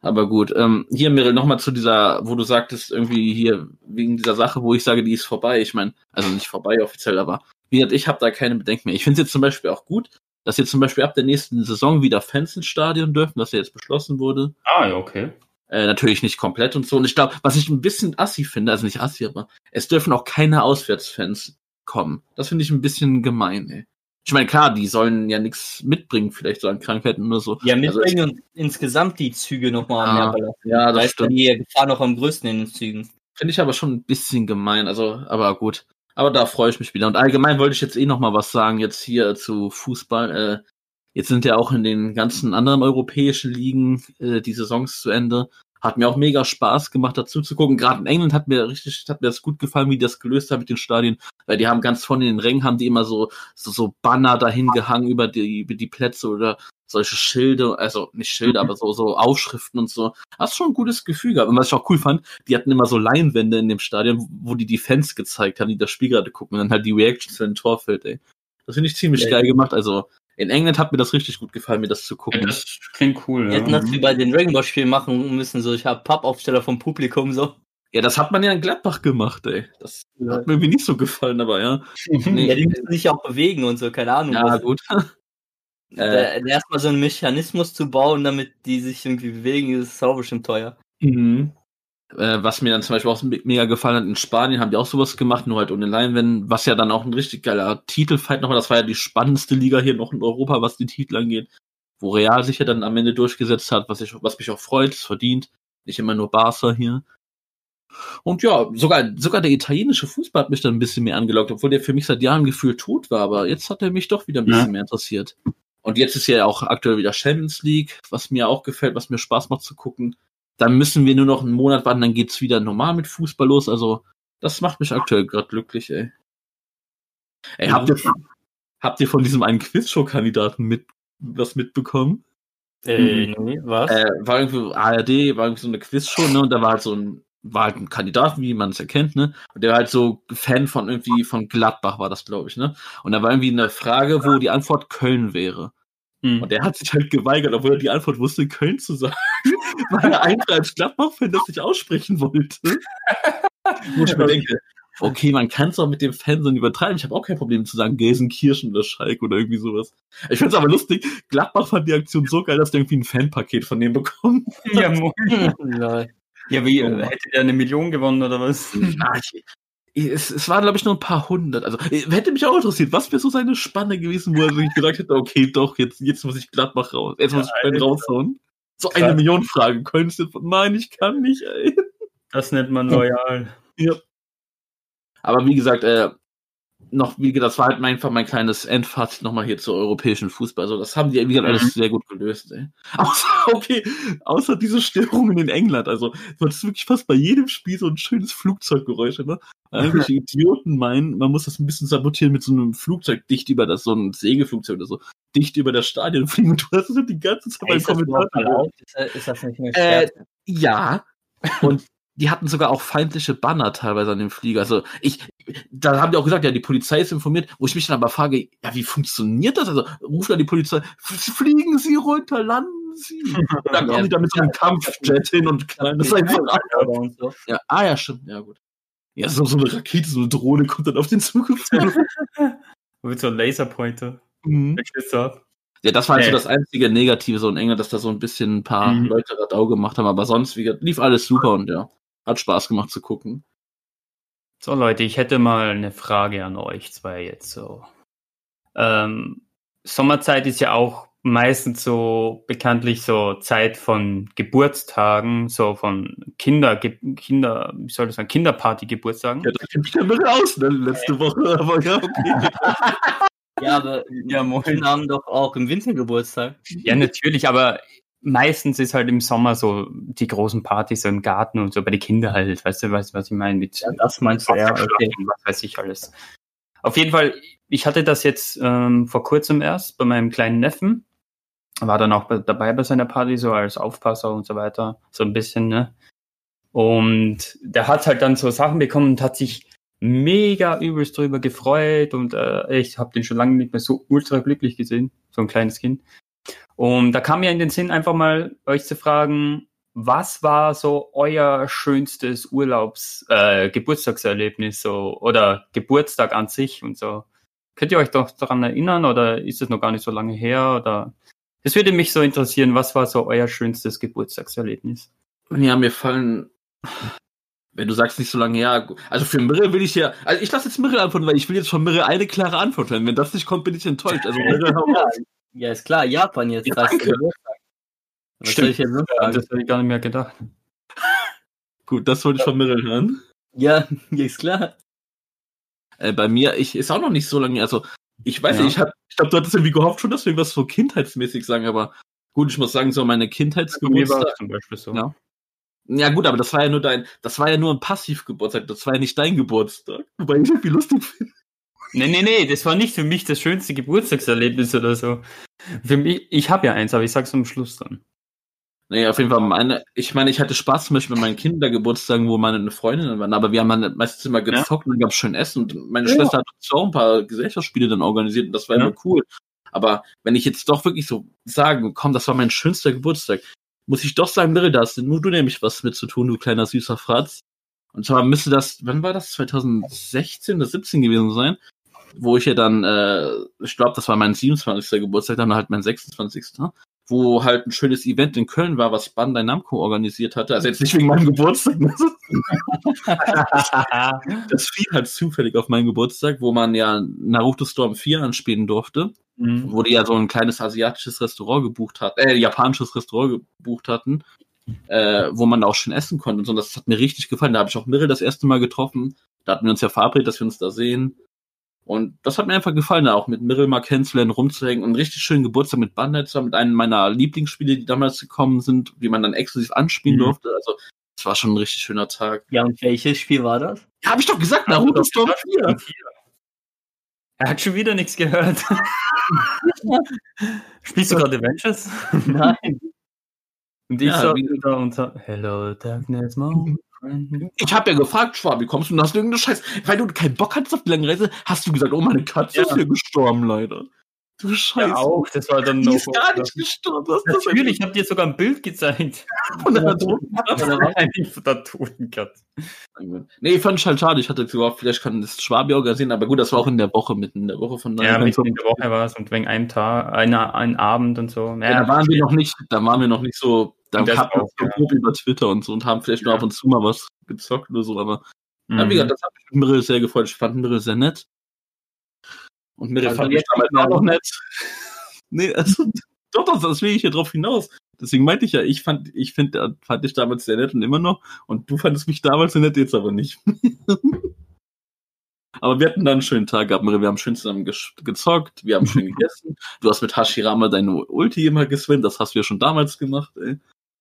Aber gut, ähm, hier, Meryl, nochmal zu dieser, wo du sagtest, irgendwie hier, wegen dieser Sache, wo ich sage, die ist vorbei. Ich meine, also nicht vorbei offiziell, aber wie gesagt, ich habe da keine Bedenken mehr. Ich finde es jetzt zum Beispiel auch gut, dass jetzt zum Beispiel ab der nächsten Saison wieder Fans ins Stadion dürfen, was ja jetzt beschlossen wurde. Ah, ja, okay. Äh, natürlich nicht komplett und so. Und ich glaube, was ich ein bisschen assi finde, also nicht assi, aber es dürfen auch keine Auswärtsfans kommen. Das finde ich ein bisschen gemein, ey. Ich meine, klar, die sollen ja nichts mitbringen, vielleicht so an Krankheiten oder so. Ja, Also mitbringen und insgesamt die Züge nochmal Ja, mehr belasten. ja, Da das stimmt. die Gefahr noch am größten in den Zügen. Finde ich aber schon ein bisschen gemein, also, aber gut. Aber da freue ich mich wieder. Und allgemein wollte ich jetzt eh noch mal was sagen, jetzt hier zu Fußball. Äh, Jetzt sind ja auch in den ganzen anderen europäischen Ligen äh, die Saisons zu Ende. Hat mir auch mega Spaß gemacht, dazu zu gucken. Gerade in England hat mir richtig, hat mir das gut gefallen, wie die das gelöst haben mit den Stadien. Weil die haben ganz vorne in den Rängen haben die immer so, so, so Banner dahin gehangen über die, über die Plätze oder solche Schilde, also nicht Schilde, aber so, so Aufschriften und so. Hast schon ein gutes Gefühl gehabt. Und was ich auch cool fand, die hatten immer so Leinwände in dem Stadion, wo die die Fans gezeigt haben, die das Spiel gerade gucken und dann halt die Reactions für ein Tor fällt, ey. Das finde ich ziemlich Ja. geil gemacht. Also in England hat mir das richtig gut gefallen, mir das zu Ja, gucken. das klingt cool. Wir Ja. hätten das wie bei den Dragon Ball Spielen machen müssen, so ich habe Pappaufsteller vom Publikum so. Ja, das hat man ja in Gladbach gemacht, ey. Das hat mir irgendwie nicht so gefallen, aber ja. Nee. Ja, die müssen sich ja auch bewegen und so, keine Ahnung. Ja, was- gut. äh, Erstmal so einen Mechanismus zu bauen, damit die sich irgendwie bewegen, ist auch bestimmt teuer. Mhm. Äh, was mir dann zum Beispiel auch me- mega gefallen hat, in Spanien haben die auch sowas gemacht, nur halt ohne Leinwände, was ja dann auch ein richtig geiler Titelfight noch war. Das war ja die spannendste Liga hier noch in Europa, was die Titel angeht. Wo Real sich ja dann am Ende durchgesetzt hat, was, ich, was mich auch freut, es verdient. Nicht immer nur Barca hier. Und ja, sogar, sogar der italienische Fußball hat mich dann ein bisschen mehr angelockt, obwohl der für mich seit Jahren gefühlt tot war, aber jetzt hat er mich doch wieder ein bisschen Ja. mehr interessiert. Und jetzt ist ja auch aktuell wieder Champions League, was mir auch gefällt, was mir Spaß macht zu gucken. Dann müssen wir nur noch einen Monat warten, dann geht's wieder normal mit Fußball los. Also, das macht mich aktuell gerade glücklich, ey. Ey, habt ihr, habt ihr von diesem einen Quizshow-Kandidaten mit, was mitbekommen? Äh, nee, was? Äh, war irgendwie ARD, war irgendwie so eine Quizshow, ne? Und da war halt so ein, war halt ein Kandidat, wie man es erkennt, ne? Und der war halt so Fan von irgendwie, von Gladbach war das, glaube ich, ne? Und da war irgendwie eine Frage, wo die Antwort Köln wäre. Hm. Und der hat sich halt geweigert, obwohl er die Antwort wusste, Köln zu sagen, weil er einfach als Gladbach-Fan das nicht aussprechen wollte. Wo ich mir denke, okay, man kann es auch mit dem Fernsehen übertreiben. Ich habe auch kein Problem zu sagen, Gelsenkirchen oder Schalke oder irgendwie sowas. Ich finde es aber lustig, Gladbach fand die Aktion so geil, dass der irgendwie ein Fanpaket von dem bekommen. Ja, moin. Ja, wie, äh, hätte der eine Million gewonnen oder was? Ah, ich, es, es waren, glaube ich, nur ein paar hundert. Also, äh, hätte mich auch interessiert, was wäre so seine Spanne gewesen, wo er sich gesagt hätte, okay, doch, jetzt, jetzt muss ich Gladbach raus. Jetzt muss ich Alter. raushauen. So eine Krass. Million Fragen. Köln ist jetzt, nein, ich kann nicht, ey. Das nennt man loyal. Aber wie gesagt, äh, noch, wie gesagt, das war halt mein- einfach mein kleines Endfazit nochmal hier zu europäischen Fußball. Also, das haben die, wie gesagt, Mhm. alles sehr gut gelöst, ey. Außer, okay, außer diese Störungen in England. Also, du hattest wirklich fast bei jedem Spiel so ein schönes Flugzeuggeräusch, ne? Eigentlich Idioten meinen, man muss das ein bisschen sabotieren mit so einem Flugzeug dicht über das, so ein Segelflugzeug oder so, dicht über das Stadion fliegen und du hast es die ganze Zeit Ey, beim ist, das Kommentar. ist, das- ist das nicht mehr Äh, Scherz? ja. Und die hatten sogar auch feindliche Banner teilweise an dem Flieger. Also ich, da haben die auch gesagt, ja, die Polizei ist informiert, wo ich mich dann aber frage, ja, wie funktioniert das? Also ruft dann die Polizei, "F- fliegen Sie runter, landen Sie. Und dann kommen die da mit so einem Kampfjet hin und knallen das einfach ab. Und so. Ja, ah ja, stimmt, ja gut. Ja, so, so eine Rakete, so eine Drohne kommt dann auf den Zug. Mit so einem Laserpointer. Mhm. Ja, das war halt so das einzige Negative so in England, dass da so ein bisschen ein paar Mhm. Leute Radau gemacht haben, aber sonst wie lief alles super und ja, hat Spaß gemacht zu gucken. So Leute, ich hätte mal eine Frage an euch zwei jetzt so. Ähm, Sommerzeit ist ja auch meistens so bekanntlich so Zeit von Geburtstagen, so von Kinder, Ge Kinder, wie soll ich sagen, Kinderparty-Geburtstagen. Ja, da kennt mich der Müll aus, ne, letzte Woche, aber ja, okay. Ja, aber Ja, moin. Haben doch auch im Winter Geburtstag. Ja, natürlich, aber meistens ist halt im Sommer so die großen Partys so im Garten und so bei den Kindern halt, weißt du, weißt was ich meine? Mit das meinst du, ja, okay. Was weiß ich alles. Auf jeden Fall, ich hatte das jetzt ähm, vor kurzem erst bei meinem kleinen Neffen. War dann auch bei, dabei bei seiner Party, so als Aufpasser und so weiter, so ein bisschen, ne? Und der hat halt dann so Sachen bekommen und hat sich mega übelst drüber gefreut und äh, ich habe den schon lange nicht mehr so ultra glücklich gesehen, so ein kleines Kind. Und da kam mir in den Sinn, einfach mal euch zu fragen, was war so euer schönstes Urlaubs, äh, Geburtstagserlebnis so oder Geburtstag an sich und so? Könnt ihr euch doch daran erinnern oder ist es noch gar nicht so lange her oder? Das würde mich so interessieren, was war so euer schönstes Geburtstagserlebnis? Ja, mir fallen, wenn du sagst nicht so lange her, also für Mirre will ich ja, also ich lasse jetzt Mirre antworten, weil ich will jetzt von Mirre eine klare Antwort hören. Wenn das nicht kommt, bin ich enttäuscht. Also Mirre. Ja, ist klar, Japan jetzt. Ja, 30. danke. Was Stimmt. soll ich jetzt noch sagen? das hätte ich gar nicht mehr gedacht. gut, das wollte ich von Mirre hören. Ja, ist klar. Äh, bei mir, ich ist auch noch nicht so lange, also Ich weiß Ja. nicht, ich, hab- ich glaube, du hattest irgendwie gehofft schon, dass wir irgendwas so kindheitsmäßig sagen, aber gut, ich muss sagen, so meine Kindheitsgeburtstag. zum Beispiel so. Ja. Ja gut, aber das war ja nur dein, das war ja nur ein Passivgeburtstag, das war ja nicht dein Geburtstag. Wobei ich irgendwie lustig finde. Nee, nee, nee, das war nicht für mich das schönste Geburtstagserlebnis oder so. Für mich, ich habe ja eins, aber ich sag's am Schluss dann. Nee, auf jeden Fall meine, ich meine, ich hatte Spaß zum Beispiel mit meinen Kindergeburtstagen, wo meine Freundinnen waren, aber wir haben dann meistens immer gezockt und dann gab's schön Essen und meine Ja. Schwester hat auch ein paar Gesellschaftsspiele dann organisiert und das war Ja. immer cool. Aber wenn ich jetzt doch wirklich so sagen, komm, das war mein schönster Geburtstag, muss ich doch sagen, Mirre, da hast nur du nämlich was mit zu tun, du kleiner süßer Fratz. Und zwar müsste das, wann war das? 2016 oder 17 gewesen sein, wo ich ja dann, äh, ich glaube, das war mein 27. Geburtstag, dann halt mein 26. Wo halt ein schönes Event in Köln war, was Bandai Namco organisiert hatte. Also jetzt nicht wegen meinem Geburtstag, ne? das fiel halt zufällig auf meinen Geburtstag, wo man ja Naruto Storm 4 anspielen durfte Mhm. wo die ja so ein kleines asiatisches Restaurant gebucht hat, äh, japanisches Restaurant gebucht hatten, äh, wo man auch schön essen konnte und so. Das hat mir richtig gefallen. Da habe ich auch Mirre das erste Mal getroffen. Da hatten wir uns ja verabredet, dass wir uns da sehen. Und das hat mir einfach gefallen, da auch mit Mirre mal kennenzulernen, rumzuhängen und einen richtig schönen Geburtstag mit zusammen, mit einem meiner Lieblingsspiele, die damals gekommen sind, die man dann exklusiv anspielen Mhm. durfte. Also, es war schon ein richtig schöner Tag. Ja, und welches Spiel war das? Ja, habe ich doch gesagt, Naruto Storm 4. Er hat schon wieder nichts gehört. Spielst du gerade Avengers? Nein. Und ich Ja, saß da sag, Hello, Darkness, friend. Ich habe ja gefragt, Schwab, wie kommst du und hast du irgendeine Scheiß, weil du keinen Bock hattest auf die lange Reise, hast du gesagt, oh, meine Katze Ja. ist hier gestorben, leider. Du Scheiße. Ja, auch. Das war dann Die noch. ist gar nicht gestorben. Das Natürlich, ich habe dir sogar ein Bild gezeigt. von einer toten Katze? Von der toten Katze? Nee, fand ich halt schade. Ich hatte gehofft, vielleicht kann das Schwabi organisieren, aber gut, das war auch in der Woche, mitten in der Woche von Ja, mitten in der Woche war es und wegen einem Tag, einer, ein Abend und so. ja, da waren wir noch nicht, da waren wir noch nicht so, da Und das hatten wir auch, ja. über Twitter und so und haben vielleicht nur Ja. ab und zu mal was gezockt oder so, aber Mhm. Ja, wie gesagt, das hat mich Mirre sehr gefreut. Ich fand Mirre sehr nett. Und Mirre Also fand jetzt damals auch noch nett. nee, also, doch, doch, das will ich hier drauf hinaus. Deswegen meinte ich ja, ich fand, ich finde, fand dich damals sehr nett und immer noch. Und du fandest mich damals sehr nett, jetzt aber nicht. aber wir hatten dann einen schönen Tag gehabt, Mirre. Wir haben schön zusammen gezockt, wir haben schön gegessen. Du hast mit Hashirama deine Ulti immer geswinnt, das hast du ja schon damals gemacht, ey.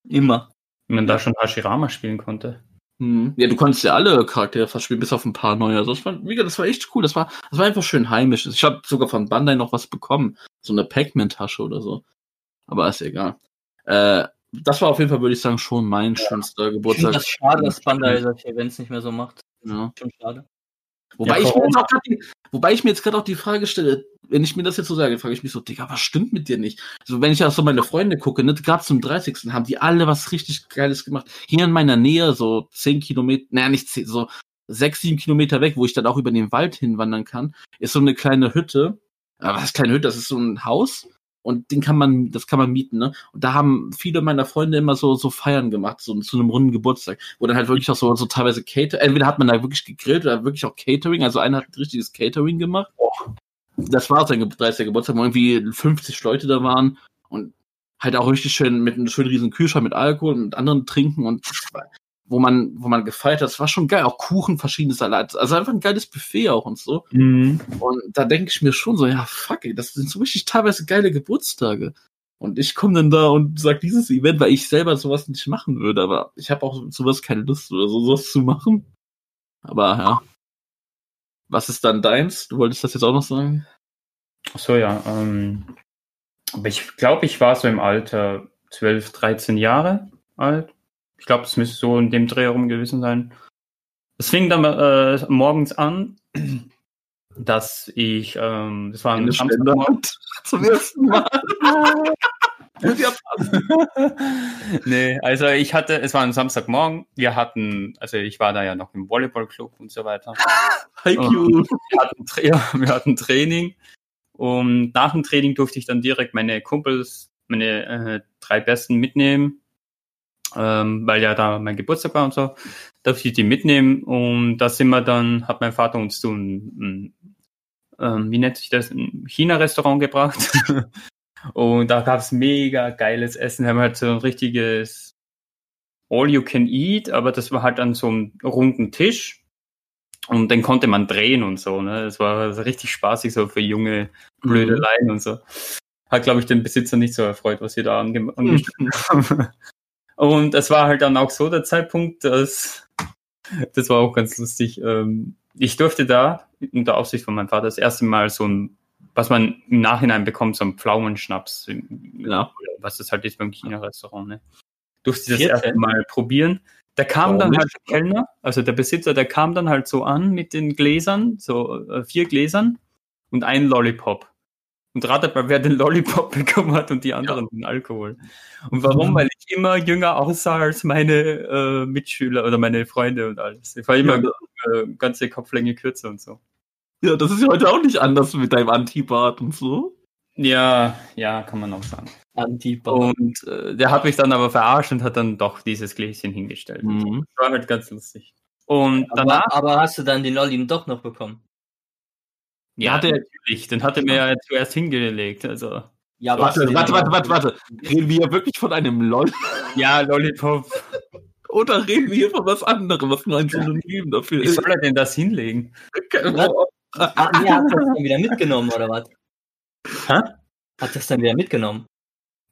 Immer. Wenn man da schon Hashirama spielen konnte. Hm. Ja, du konntest ja alle Charaktere fast spielen, bis auf ein paar neue. Also das war, wie gesagt, das war echt cool. Das war, das war einfach schön heimisch. Ich habe sogar von Bandai noch was bekommen. So eine Pac-Man-Tasche oder so. Aber ist egal. Äh, das war auf jeden Fall, würde ich sagen, schon mein schönster Ich finde Geburtstag. das schade, dass Bandai solche Events nicht mehr so macht. Ja. Schon schade. Wobei, Ja, ich mir jetzt Corona. auch grad die, wobei ich mir jetzt gerade auch die Frage stelle, wenn ich mir das jetzt so sage, frage ich mich so, Digga, was stimmt mit dir nicht? So, wenn ich auch so meine Freunde gucke, ne, gerade zum 30. haben die alle was richtig Geiles gemacht. Hier in meiner Nähe, so 10 Kilometer, naja, nicht 10, so 6, 7 Kilometer weg, wo ich dann auch über den Wald hinwandern kann, ist so eine kleine Hütte. Aber was ist kleine Hütte? Das ist so ein Haus. Und den kann man, das kann man mieten, ne? Und da haben viele meiner Freunde immer so, so Feiern gemacht, so zu einem runden Geburtstag, wo dann halt wirklich auch so, so teilweise Cater, entweder hat man da wirklich gegrillt oder wirklich auch Catering, also einer hat ein richtiges Catering gemacht. Das war sein Ge- 30. Geburtstag, wo irgendwie 50 Leute da waren und halt auch richtig schön mit einem schönen riesen Kühlschrank mit Alkohol und anderen Trinken und wo man, wo man gefeiert hat, das war schon geil, auch Kuchen, verschiedene Salat, also einfach ein geiles Buffet auch und so. Mhm. Und da denke ich mir schon so, ja, fuck, ey, das sind so richtig teilweise geile Geburtstage. Und ich komme dann da und sag dieses Event, weil ich selber sowas nicht machen würde, aber ich habe auch sowas keine Lust oder so, sowas zu machen. Aber ja. Was ist dann deins? Du wolltest das jetzt auch noch sagen? Ach so, ja. Ähm, aber ich glaube, ich war so im Alter 12, 13 Jahre alt. Ich glaube, es müsste so in dem Dreh herum gewesen sein. Es fing dann äh, morgens an, dass ich, ähm, das war ein Samstagmorgen. Zum ersten Mal. nee, also ich hatte, es war ein Samstagmorgen, wir hatten, also ich war da ja noch im Volleyballclub und so weiter. You. Wir hatten, ja, wir hatten Training und nach dem Training durfte ich dann direkt meine Kumpels, meine äh, drei Besten mitnehmen, ähm, weil ja da mein Geburtstag war und so, durfte ich die mitnehmen und da sind wir dann, hat mein Vater uns zu einem, ähm, wie nennt sich das, ein China-Restaurant gebracht und da gab es mega geiles Essen, wir haben halt so ein richtiges All you can eat, aber das war halt an so einem runden Tisch Und den konnte man drehen und so. Ne? Das war so richtig spaßig, so für junge Blödeleien und so. Hat, glaube ich, den Besitzer nicht so erfreut, was wir da ange angestellt haben. Und es war halt dann auch so der Zeitpunkt, dass das war auch ganz lustig. Ähm, ich durfte da unter Aufsicht von meinem Vater das erste Mal so ein, was man im Nachhinein bekommt, so ein Pflaumenschnaps, Ja. was das halt ist beim China-Restaurant, ne? Durfte ich das 14? erste Mal probieren. Der kam Warum dann halt der Kellner, also der Besitzer, der kam dann halt so an mit den Gläsern, so äh, vier Gläsern und ein Lollipop. Und ratet mal, wer den Lollipop bekommen hat und die anderen den Alkohol. Und warum? Weil ich immer jünger aussah als meine äh, Mitschüler oder meine Freunde und alles. Ich war immer Ja. äh, ganze Kopflänge kürzer und so. Ja, das ist ja heute auch nicht anders mit deinem Antibart und so. Ja, ja, kann man auch sagen. Antifa. Und äh, der hat mich dann aber verarscht und hat dann doch dieses Gläschen hingestellt. Mhm. Das war halt ganz lustig. Und danach, aber, aber hast du dann den Lolli doch noch bekommen? Ja, hat er- natürlich, den hatte mir ja zuerst hingelegt. Also, Ja, Warte, warte, warte, warte, warte. Reden wir wirklich von einem LOL ja, Lollipop. oder reden wir hier von was anderem, was nur ein Synonym dafür Wie ist? soll er denn das hinlegen? Ah, nee, hat das dann wieder mitgenommen, oder was? Hä? Hat das dann wieder mitgenommen?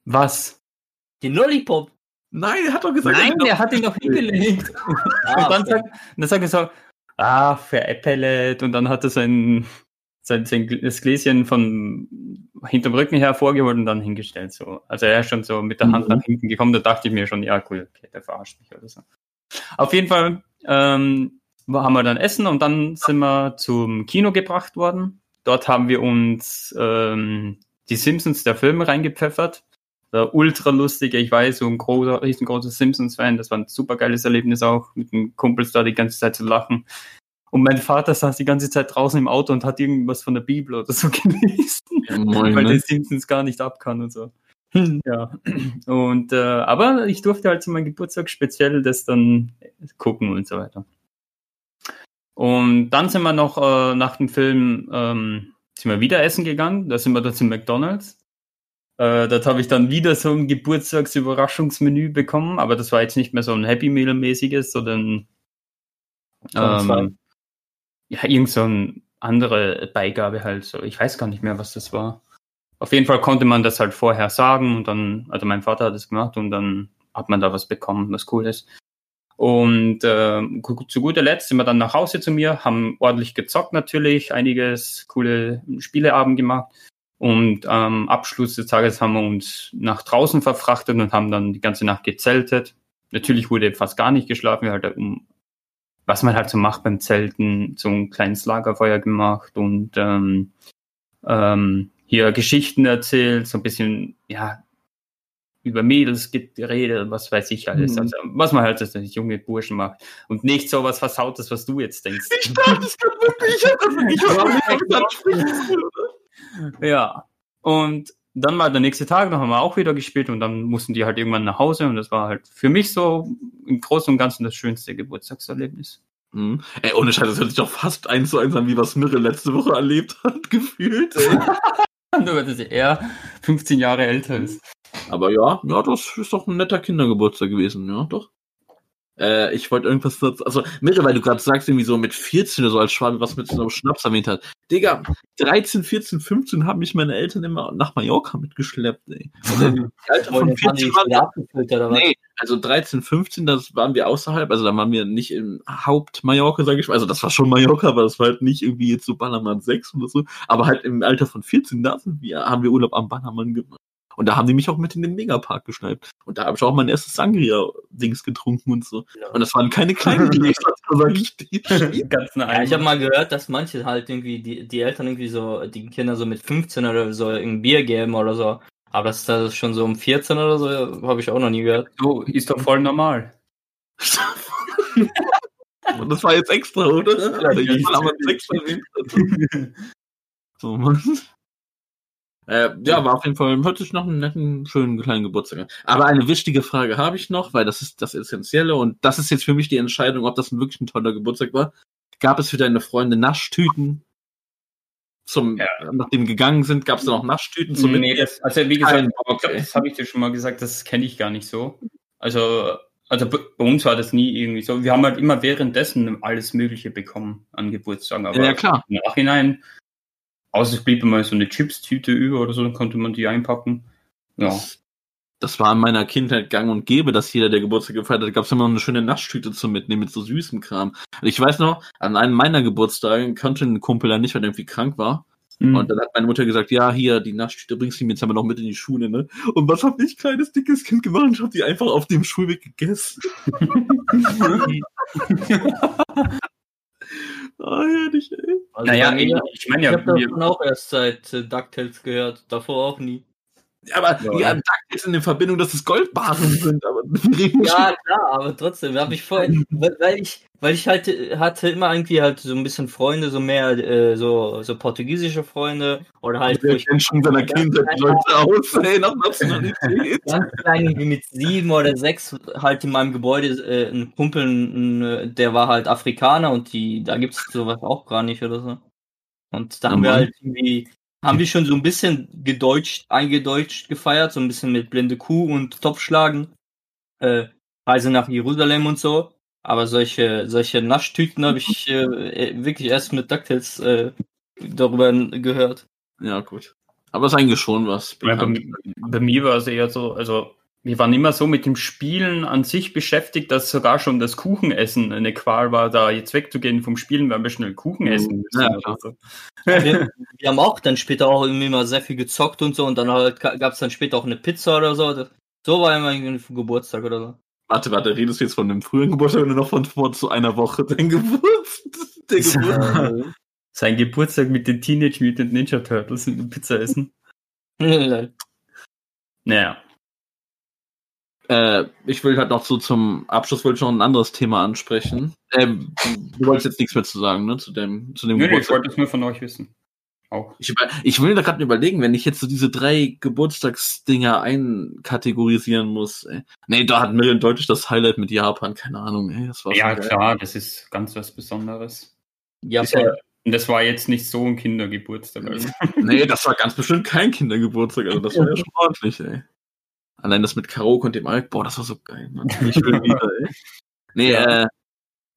Was? Den Lollipop? Nein, er hat doch gesagt, Nein, er der hat ihn doch hingelegt. Ah, und dann okay. sagt, dann sagt er so, ah, veräppelet. Und dann hat er sein, sein, das Gläschen von hinterm Rücken hervorgeholt und dann hingestellt. So. Also er ist schon so mit der Hand Mhm. nach hinten gekommen, da dachte ich mir schon, ja cool, okay, der verarscht mich oder so. Auf jeden Fall ähm, haben wir dann Essen und dann sind wir zum Kino gebracht worden. Dort haben wir uns ähm, die Simpsons der Filme reingepfeffert. War ultra lustig, ich weiß, so ein großer, riesengroßer Simpsons-Fan, das war ein super geiles Erlebnis auch, mit den Kumpels da die ganze Zeit zu lachen. Und mein Vater saß die ganze Zeit draußen im Auto und hat irgendwas von der Bibel oder so gelesen, Ja, moin, weil ne? der Simpsons gar nicht ab kann und so. Ja. Und äh, aber ich durfte halt zu meinem Geburtstag speziell das dann gucken und so weiter. Und dann sind wir noch äh, nach dem Film ähm, sind wir wieder essen gegangen. Da sind wir dann zum McDonalds. Äh, dort habe ich dann wieder so ein Geburtstagsüberraschungsmenü bekommen, aber das war jetzt nicht mehr so ein Happy Meal mäßiges, sondern ähm, ja irgend so eine andere Beigabe halt. So, ich weiß gar nicht mehr, was das war. Auf jeden Fall konnte man das halt vorher sagen und dann, also mein Vater hat es gemacht und dann hat man da was bekommen, was cool ist. Und äh, zu guter Letzt sind wir dann nach Hause zu mir, haben ordentlich gezockt natürlich, einiges coole Spieleabend gemacht. Und am Abschluss des Tages haben wir uns nach draußen verfrachtet und haben dann die ganze Nacht gezeltet. Natürlich wurde fast gar nicht geschlafen, wir halt um, was man halt so macht beim Zelten, so ein kleines Lagerfeuer gemacht und ähm, ähm, hier Geschichten erzählt, so ein bisschen, ja, über Mädels geredet, was weiß ich alles. Mhm. Also, was man halt als junge Burschen macht. Und nicht so was Versautes, was du jetzt denkst. Ich dachte, das kann wirklich, ich hab das wirklich verstanden. Ja. Und dann war der nächste Tag, dann haben wir auch wieder gespielt und dann mussten die halt irgendwann nach Hause und das war halt für mich so im Großen und Ganzen das schönste Geburtstagserlebnis. Mhm. Ey, ohne Scheiß, das hört sich doch fast eins zu eins an, wie was Mirre letzte Woche erlebt hat, gefühlt. Nur, dass er 15 Jahre älter ist. Aber ja, ja, das ist doch ein netter Kindergeburtstag gewesen, ja, doch. Äh, ich wollte irgendwas dazu, also Mirre, weil du gerade sagst, irgendwie so mit 14 oder so als Schwabe was mit so einem Schnaps erwähnt hat. Digga, 13, 14, 15 haben mich meine Eltern immer nach Mallorca mitgeschleppt, ey. Und dann, im Alter Wollen von jetzt haben die 14 dich waren wieder abgefüllt, oder was? Nee, also 13, 15, das waren wir außerhalb, also da waren wir nicht im Haupt-Mallorca, sage ich mal. Also das war schon Mallorca, aber das war halt nicht irgendwie jetzt so Ballermann 6 oder so. Aber halt im Alter von 14, da sind wir, haben wir Urlaub am Bannermann gemacht. Und da haben die mich auch mit in den Megapark geschnappt. Und da habe ich auch mein erstes Sangria-Dings getrunken und so. Und das waren keine kleinen Gläser, sag ich dir. Ganz Ja, ich habe mal gehört, dass manche halt irgendwie, die, die Eltern irgendwie so, die Kinder so mit 15 oder so ein Bier geben oder so. Aber das ist das schon so um 14 oder so, habe ich auch noch nie gehört. So, ist doch voll normal. Und das war jetzt extra, oder? Ja, ich ja. Ballermann 6 erwähnt. So, Mann. Äh, ja, war auf jeden Fall, hört sich nach einem netten, schönen kleinen Geburtstag an. Aber eine wichtige Frage habe ich noch, weil das ist das Essentielle und das ist jetzt für mich die Entscheidung, ob das wirklich ein toller Geburtstag war. Gab es für deine Freunde Naschtüten? Zum, Ja. nachdem gegangen sind, gab es da noch Naschtüten zum nee, das, also wie gesagt, Kein ich glaub, das habe ich dir schon mal gesagt, das kenne ich gar nicht so. Also Also bei bei uns war das nie irgendwie so. Wir haben halt immer währenddessen alles Mögliche bekommen an Geburtstagen. Aber Ja, klar. im Nachhinein, außer es blieb mal so eine Chips-Tüte über oder so, dann konnte man die einpacken. Ja. Das war in meiner Kindheit gang und gäbe, dass jeder, der Geburtstag gefeiert hat, gab es immer noch eine schöne Naschtüte zum Mitnehmen mit so süßem Kram. Und ich weiß noch, an einem meiner Geburtstage konnte ein Kumpel dann nicht, weil er irgendwie krank war. Mhm. Und dann hat meine Mutter gesagt, ja, hier, die Naschtüte bringst du mir jetzt aber noch mit in die Schule, ne? Und was hab ich, kleines, dickes Kind gemacht? Ich hab die einfach auf dem Schulweg gegessen. Ah, herrlich, ey. Also naja, mir- ich meine ich ja, habe wir, davon auch erst seit äh, DuckTales gehört, davor auch nie. Aber Ja, ja, ja ist in der Verbindung, dass es Goldbarren sind, aber Ja, klar, aber trotzdem habe ich vorhin, weil, weil ich, weil ich halt hatte immer irgendwie halt so ein bisschen Freunde, so mehr äh, so so portugiesische Freunde oder halt Der ich kennt schon seiner Kindheit Leute aus, ey, nach Nationalität. ganz klein irgendwie mit sieben oder sechs halt in meinem Gebäude äh, ein Kumpel, ein, der war halt Afrikaner und die da gibt's sowas auch gar nicht oder so. Und da haben wir halt irgendwie haben wir schon so ein bisschen gedeutscht, eingedeutscht gefeiert, so ein bisschen mit blinde Kuh und Topfschlagen, äh, Reise nach Jerusalem und so. Aber solche, solche Naschtüten habe ich äh, äh, wirklich erst mit DuckTales äh, darüber gehört. Ja, gut. Aber es ist eigentlich schon was. Ja, bei, bei mir war es eher so, also wir waren immer so mit dem Spielen an sich beschäftigt, dass sogar schon das Kuchenessen eine Qual war, da jetzt wegzugehen vom Spielen, weil wir schnell Kuchen Mhm. essen müssen. Ja, oder klar. so. wir, wir haben auch dann später auch mal sehr viel gezockt und so und dann halt gab es dann später auch eine Pizza oder so. Das, so war immer irgendwie für Geburtstag oder so. Warte, warte, redest du jetzt von einem frühen Geburtstag oder noch von vor zu einer Woche? Dein Geburtstag? Der Geburtstag. Sein Geburtstag mit den Teenage Mutant Ninja Turtles und dem Pizza essen. Naja. Äh, ich will halt noch so zum Abschluss wollte ich noch ein anderes Thema ansprechen. Ähm, du wolltest jetzt nichts mehr zu sagen, ne? Zu dem, zu dem Nö, nö, ich Geburtstag. wollte es nur von euch wissen. Auch. Ich, ich will da gerade überlegen, wenn ich jetzt so diese drei Geburtstagsdinger einkategorisieren muss. Ey. Nee, da hat Miriam deutlich das Highlight mit Japan, keine Ahnung, ey, das war Ja, klar, das ist ganz was Besonderes. Ja, ja, und das war jetzt nicht so ein Kindergeburtstag. Also. Nee, das war ganz bestimmt kein Kindergeburtstag, also das war ja schon ordentlich, ey. Allein das mit Karaoke und dem Alk, boah, das war so geil, Mann. Ich will wieder, ey. Nee, Ja. äh,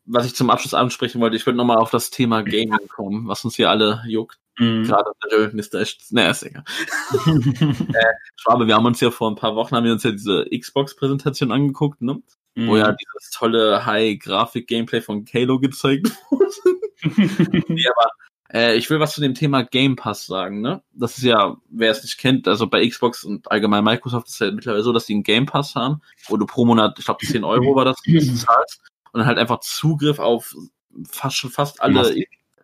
was ich zum Abschluss ansprechen wollte, ich wollte nochmal auf das Thema Gaming kommen, was uns hier alle juckt. Mhm. Gerade Mr. Echt, naja, ist egal. Schwabe, wir haben uns ja vor ein paar Wochen haben wir uns ja diese Xbox-Präsentation angeguckt, ne? Mhm. Wo ja dieses tolle High-Grafik-Gameplay von Halo gezeigt wurde. nee, aber äh, ich will was zu dem Thema Game Pass sagen, ne? Das ist ja, wer es nicht kennt, also bei Xbox und allgemein Microsoft ist es ja mittlerweile so, dass die einen Game Pass haben, wo du pro Monat, ich glaube 10 Euro war das, zahlst und dann halt einfach Zugriff auf fast schon fast alle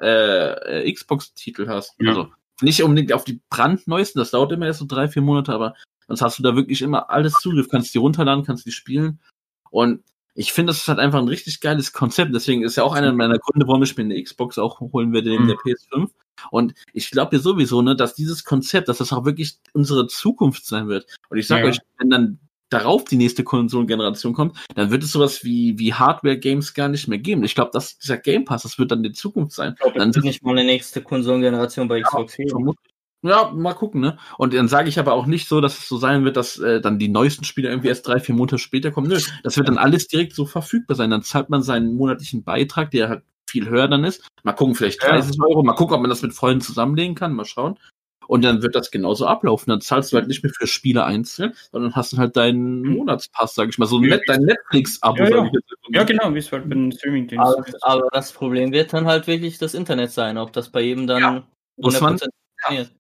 äh, äh, Xbox-Titel hast. Ja. Also nicht unbedingt auf die brandneuesten, das dauert immer erst so drei, vier Monate, aber sonst hast du da wirklich immer alles Zugriff, kannst die runterladen, kannst die spielen. Und ich finde, das ist halt einfach ein richtig geiles Konzept. Deswegen ist ja auch einer meiner Gründe, warum ich mir eine Xbox auch holen werde, neben Mhm. der PS5. Und ich glaube ja sowieso, ne, dass dieses Konzept, dass das auch wirklich unsere Zukunft sein wird. Und ich sage Ja. euch, wenn dann darauf die nächste Konsolengeneration kommt, dann wird es sowas wie, wie Hardware-Games gar nicht mehr geben. Ich glaube, dass dieser Game Pass, das wird dann die Zukunft sein. Ich glaube, Dann es wird nicht mal eine nächste Konsolengeneration bei Xbox geben. Ja, mal gucken, ne? Und dann sage ich aber auch nicht so, dass es so sein wird, dass äh, dann die neuesten Spiele irgendwie erst drei, vier Monate später kommen. Nö, das wird dann alles direkt so verfügbar sein. Dann zahlt man seinen monatlichen Beitrag, der halt viel höher dann ist. Mal gucken, vielleicht Ja. 30 Euro. Mal gucken, ob man das mit Freunden zusammenlegen kann. Mal schauen. Und dann wird das genauso ablaufen. Dann zahlst du halt nicht mehr für Spiele einzeln, sondern hast dann halt deinen Monatspass, sag ich mal. So Ja, net, dein Netflix-Abo, Ja, ja. Ja, genau, wie es halt bei den Streaming-Diensten Aber, ist. aber das Problem wird dann halt wirklich das Internet sein, ob das bei jedem dann Ja, muss man- 100% funktioniert.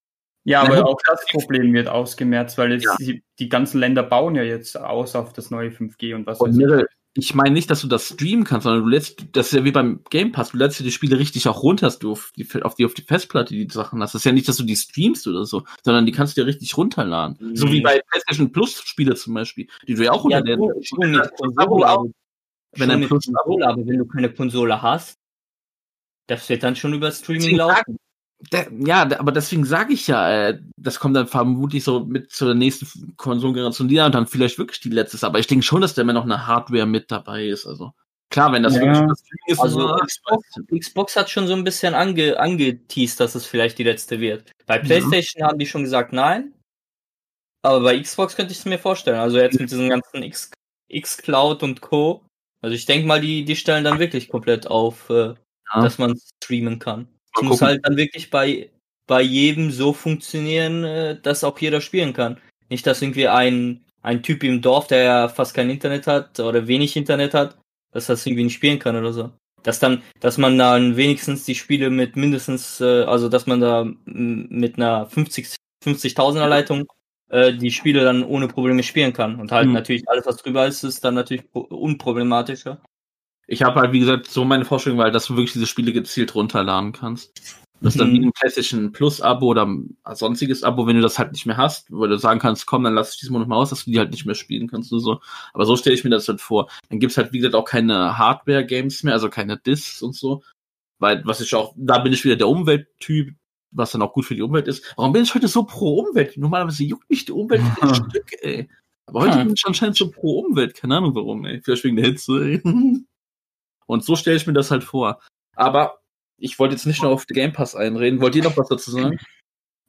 Ja, aber auch das Problem wird ausgemerzt, weil es, Ja. die, die ganzen Länder bauen ja jetzt aus auf das neue 5G und was Und weiß ich. Mirre, ich meine nicht, dass du das streamen kannst, sondern du lädst, das ist ja wie beim Game Pass, du lädst dir die Spiele richtig auch runter, dass du auf die, auf die, auf die Festplatte die Sachen hast. Das ist ja nicht, dass du die streamst oder so, sondern die kannst du dir richtig runterladen. Mhm. So wie bei PlayStation Plus Spiele zum Beispiel, die du ja auch Ja, runterlädst. Konsole, auch. aber, Wenn schon ein mit Plus Konsole, aber wenn du keine Konsole hast, das wird dann schon über Streaming laufen. Der, ja, der- aber deswegen sage ich ja, äh, das kommt dann vermutlich so mit zur nächsten Konsolengeneration, die dann dann vielleicht wirklich die letzte ist. Aber ich denke schon, dass da immer noch eine Hardware mit dabei ist. Also klar, wenn das Ja. wirklich das Streaming ist, Also so, Xbox, Xbox hat schon so ein bisschen ange, angeteased, dass es vielleicht die letzte wird. Bei PlayStation haben die schon gesagt nein. Aber bei Xbox könnte ich es mir vorstellen. Also jetzt mit diesen ganzen X Xcloud und Co. Also ich denke mal, die, die stellen dann wirklich komplett auf, äh, Ja. dass man streamen kann. Mal muss gucken. halt dann wirklich bei, bei jedem so funktionieren, äh, dass auch jeder spielen kann. Nicht, dass irgendwie ein, ein Typ im Dorf, der ja fast kein Internet hat oder wenig Internet hat, dass das irgendwie nicht spielen kann oder so. Dass dann, dass man dann wenigstens die Spiele mit mindestens, äh, also dass man da mit einer 50 50.000er Leitung äh, die Spiele dann ohne Probleme spielen kann. Und halt Mhm. natürlich alles, was drüber ist, ist dann natürlich pro- unproblematischer. Ich habe halt, wie gesagt, so meine Vorstellung, weil dass du wirklich diese Spiele gezielt runterladen kannst. Das ist dann Mhm. wie ein PlayStation Plus Abo oder ein sonstiges Abo, wenn du das halt nicht mehr hast, weil du sagen kannst, komm, dann lass ich diesen Monat mal aus, dass du die halt nicht mehr spielen kannst oder so. Aber so stelle ich mir das halt vor. Dann gibt's halt, wie gesagt, auch keine Hardware-Games mehr, also keine Discs und so. Weil, was ich auch, da bin ich wieder der Umwelttyp, was dann auch gut für die Umwelt ist. Warum bin ich heute so pro Umwelt? Normalerweise juckt mich die Umwelt ein Stück, ey. Aber heute Hm. bin ich anscheinend so pro Umwelt, keine Ahnung warum, ey. Vielleicht wegen der Hitze, ey. Und so stelle ich mir das halt vor. Aber ich wollte jetzt nicht nur auf den Game Pass einreden. Wollt ihr noch was dazu sagen?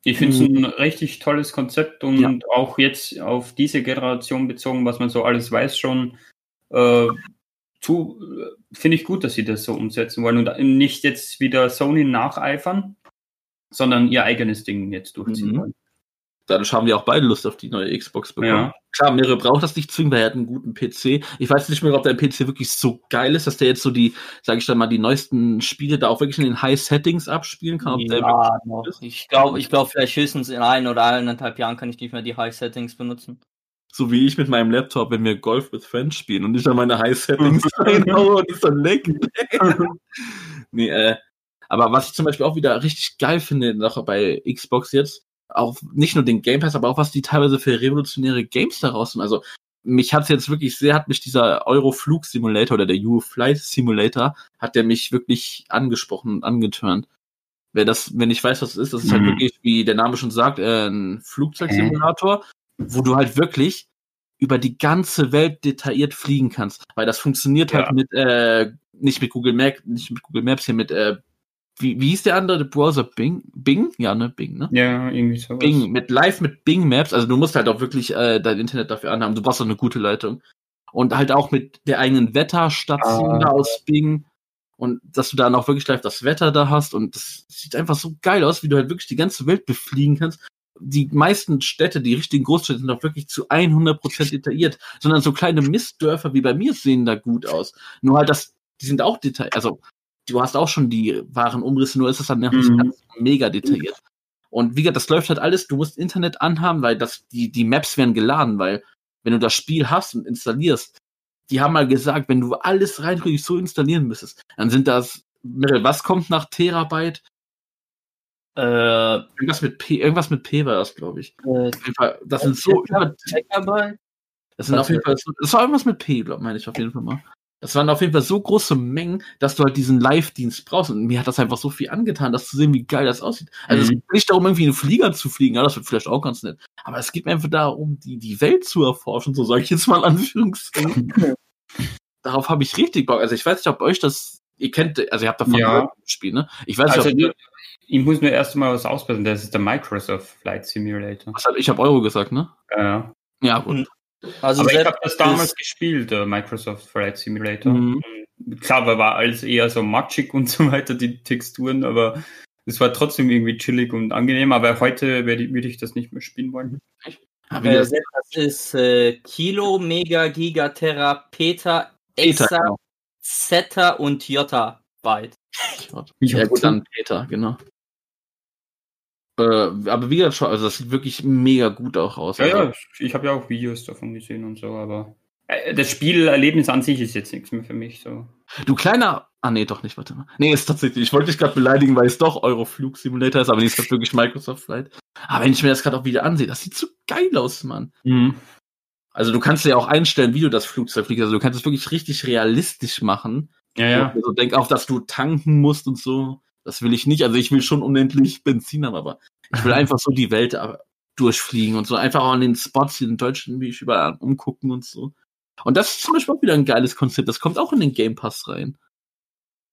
Ich finde es ein richtig tolles Konzept und Ja. auch jetzt auf diese Generation bezogen, was man so alles weiß schon, äh, zu, äh, finde ich gut, dass sie das so umsetzen wollen und nicht jetzt wieder Sony nacheifern, sondern ihr eigenes Ding jetzt durchziehen Mhm. wollen. Dadurch haben wir auch beide Lust auf die neue Xbox bekommen. Ja. Klar, Mehrere braucht das nicht zwingend, weil er hat einen guten PC. Ich weiß nicht mehr, ob der PC wirklich so geil ist, dass der jetzt so die, sage ich dann mal, die neuesten Spiele da auch wirklich in den High Settings abspielen kann. Ja. Ich glaube, ich glaube, vielleicht höchstens in ein oder eineinhalb Jahren kann ich nicht mehr die High Settings benutzen. so wie ich mit meinem Laptop, wenn wir Golf with Friends spielen und ich dann meine High Settings reinhaue und ist dann leck. nee, äh, aber was ich zum Beispiel auch wieder richtig geil finde, noch bei Xbox jetzt, auch nicht nur den Game Pass, aber auch was die teilweise für revolutionäre Games daraus sind. Also mich hat's jetzt wirklich sehr, hat mich dieser Euro-Flug Simulator oder der EU-Flight Simulator, hat der mich wirklich angesprochen und angeturnt. Wer das, wenn ich weiß, was es ist, das ist halt Mhm. wirklich, wie der Name schon sagt, äh, ein Flugzeugsimulator, wo du halt wirklich über die ganze Welt detailliert fliegen kannst. Weil das funktioniert Ja. halt mit, äh, nicht mit Google Maps, nicht mit Google Maps hier, mit, äh, wie, wie hieß der andere Browser? Bing? Bing? Ja, ne, Bing, ne? Ja, irgendwie so. Bing, mit live mit Bing Maps, also du musst halt auch wirklich äh, dein Internet dafür anhaben, du brauchst auch eine gute Leitung. Und halt auch mit der eigenen Wetterstation Ah. da aus Bing und dass du dann auch wirklich live das Wetter da hast und das sieht einfach so geil aus, wie du halt wirklich die ganze Welt befliegen kannst. Die meisten Städte, die richtigen Großstädte sind auch wirklich zu 100% detailliert, sondern so kleine Mistdörfer wie bei mir sehen da gut aus. Nur halt das, die sind auch detailliert, also du hast auch schon die wahren Umrisse, nur ist es dann Mhm. ganz mega detailliert. Und wie gesagt, das läuft halt alles, du musst Internet anhaben, weil das, die, die Maps werden geladen, weil wenn du das Spiel hast und installierst, die haben mal gesagt, wenn du alles rein so installieren müsstest, dann sind das, was kommt nach Terabyte? Äh, Irgendwas mit P, irgendwas mit P war das, glaube ich. äh, Fall, das sind so Terabyte? das sind auf jeden Fall, so, das war irgendwas mit P, glaube meine ich auf jeden Fall mal. Das waren auf jeden Fall so große Mengen, dass du halt diesen Live-Dienst brauchst. Und mir hat das einfach so viel angetan, das zu sehen, wie geil das aussieht. Also es Mhm. geht nicht darum, irgendwie einen Flieger zu fliegen, ja, das wird vielleicht auch ganz nett. Aber es geht mir einfach darum, die, die Welt zu erforschen, so sage ich jetzt mal Anführungszeichen. Darauf habe ich richtig Bock. Also ich weiß nicht, ob euch das, ihr kennt, also ihr habt davon Ja. Spiel, ne? Ich weiß Also, nicht, ob, ich muss mir erst mal was ausbessern. Das ist der Microsoft Flight Simulator. was hab, ich habe Euro gesagt, ne? Ja. Ja, gut. Also Aber ich habe das damals gespielt, der Microsoft Flight Simulator. Mhm. Klar, war- war alles eher so matschig und so weiter, die Texturen, aber es war trotzdem irgendwie chillig und angenehm. Aber heute würde ich das nicht mehr spielen wollen. Äh, das ist äh, Kilo, Mega, Giga, Terra, Peter, Exa, genau. Zeta und Jota Byte. Ja, gut, dann Peter, genau. Äh, aber wie gesagt, schon, also das sieht wirklich mega gut auch aus. Ja, also, ja, ich habe ja auch Videos davon gesehen und so, aber äh, das Spielerlebnis an sich ist jetzt nichts mehr für mich. So. Du kleiner. Ah, nee, doch nicht, warte mal. Nee, ist tatsächlich. Ich wollte dich gerade beleidigen, weil es doch Euroflug Simulator ist, aber nee, ist halt wirklich Microsoft Flight. Aber wenn ich mir das gerade auch wieder ansehe, das sieht so geil aus, Mann. Also du kannst ja auch einstellen, wie du das Flugzeug fliegst. Also du kannst es wirklich richtig realistisch machen. Ja, ja. Also denk auch, dass du tanken musst und so. Das will ich nicht. Also ich will schon unendlich Benzin haben, aber ich will einfach so die Welt äh, durchfliegen und so. Einfach auch an den Spots hier in Deutschland, wie ich überall umgucken und so. Und das ist zum Beispiel auch wieder ein geiles Konzept. Das kommt auch in den Game Pass rein.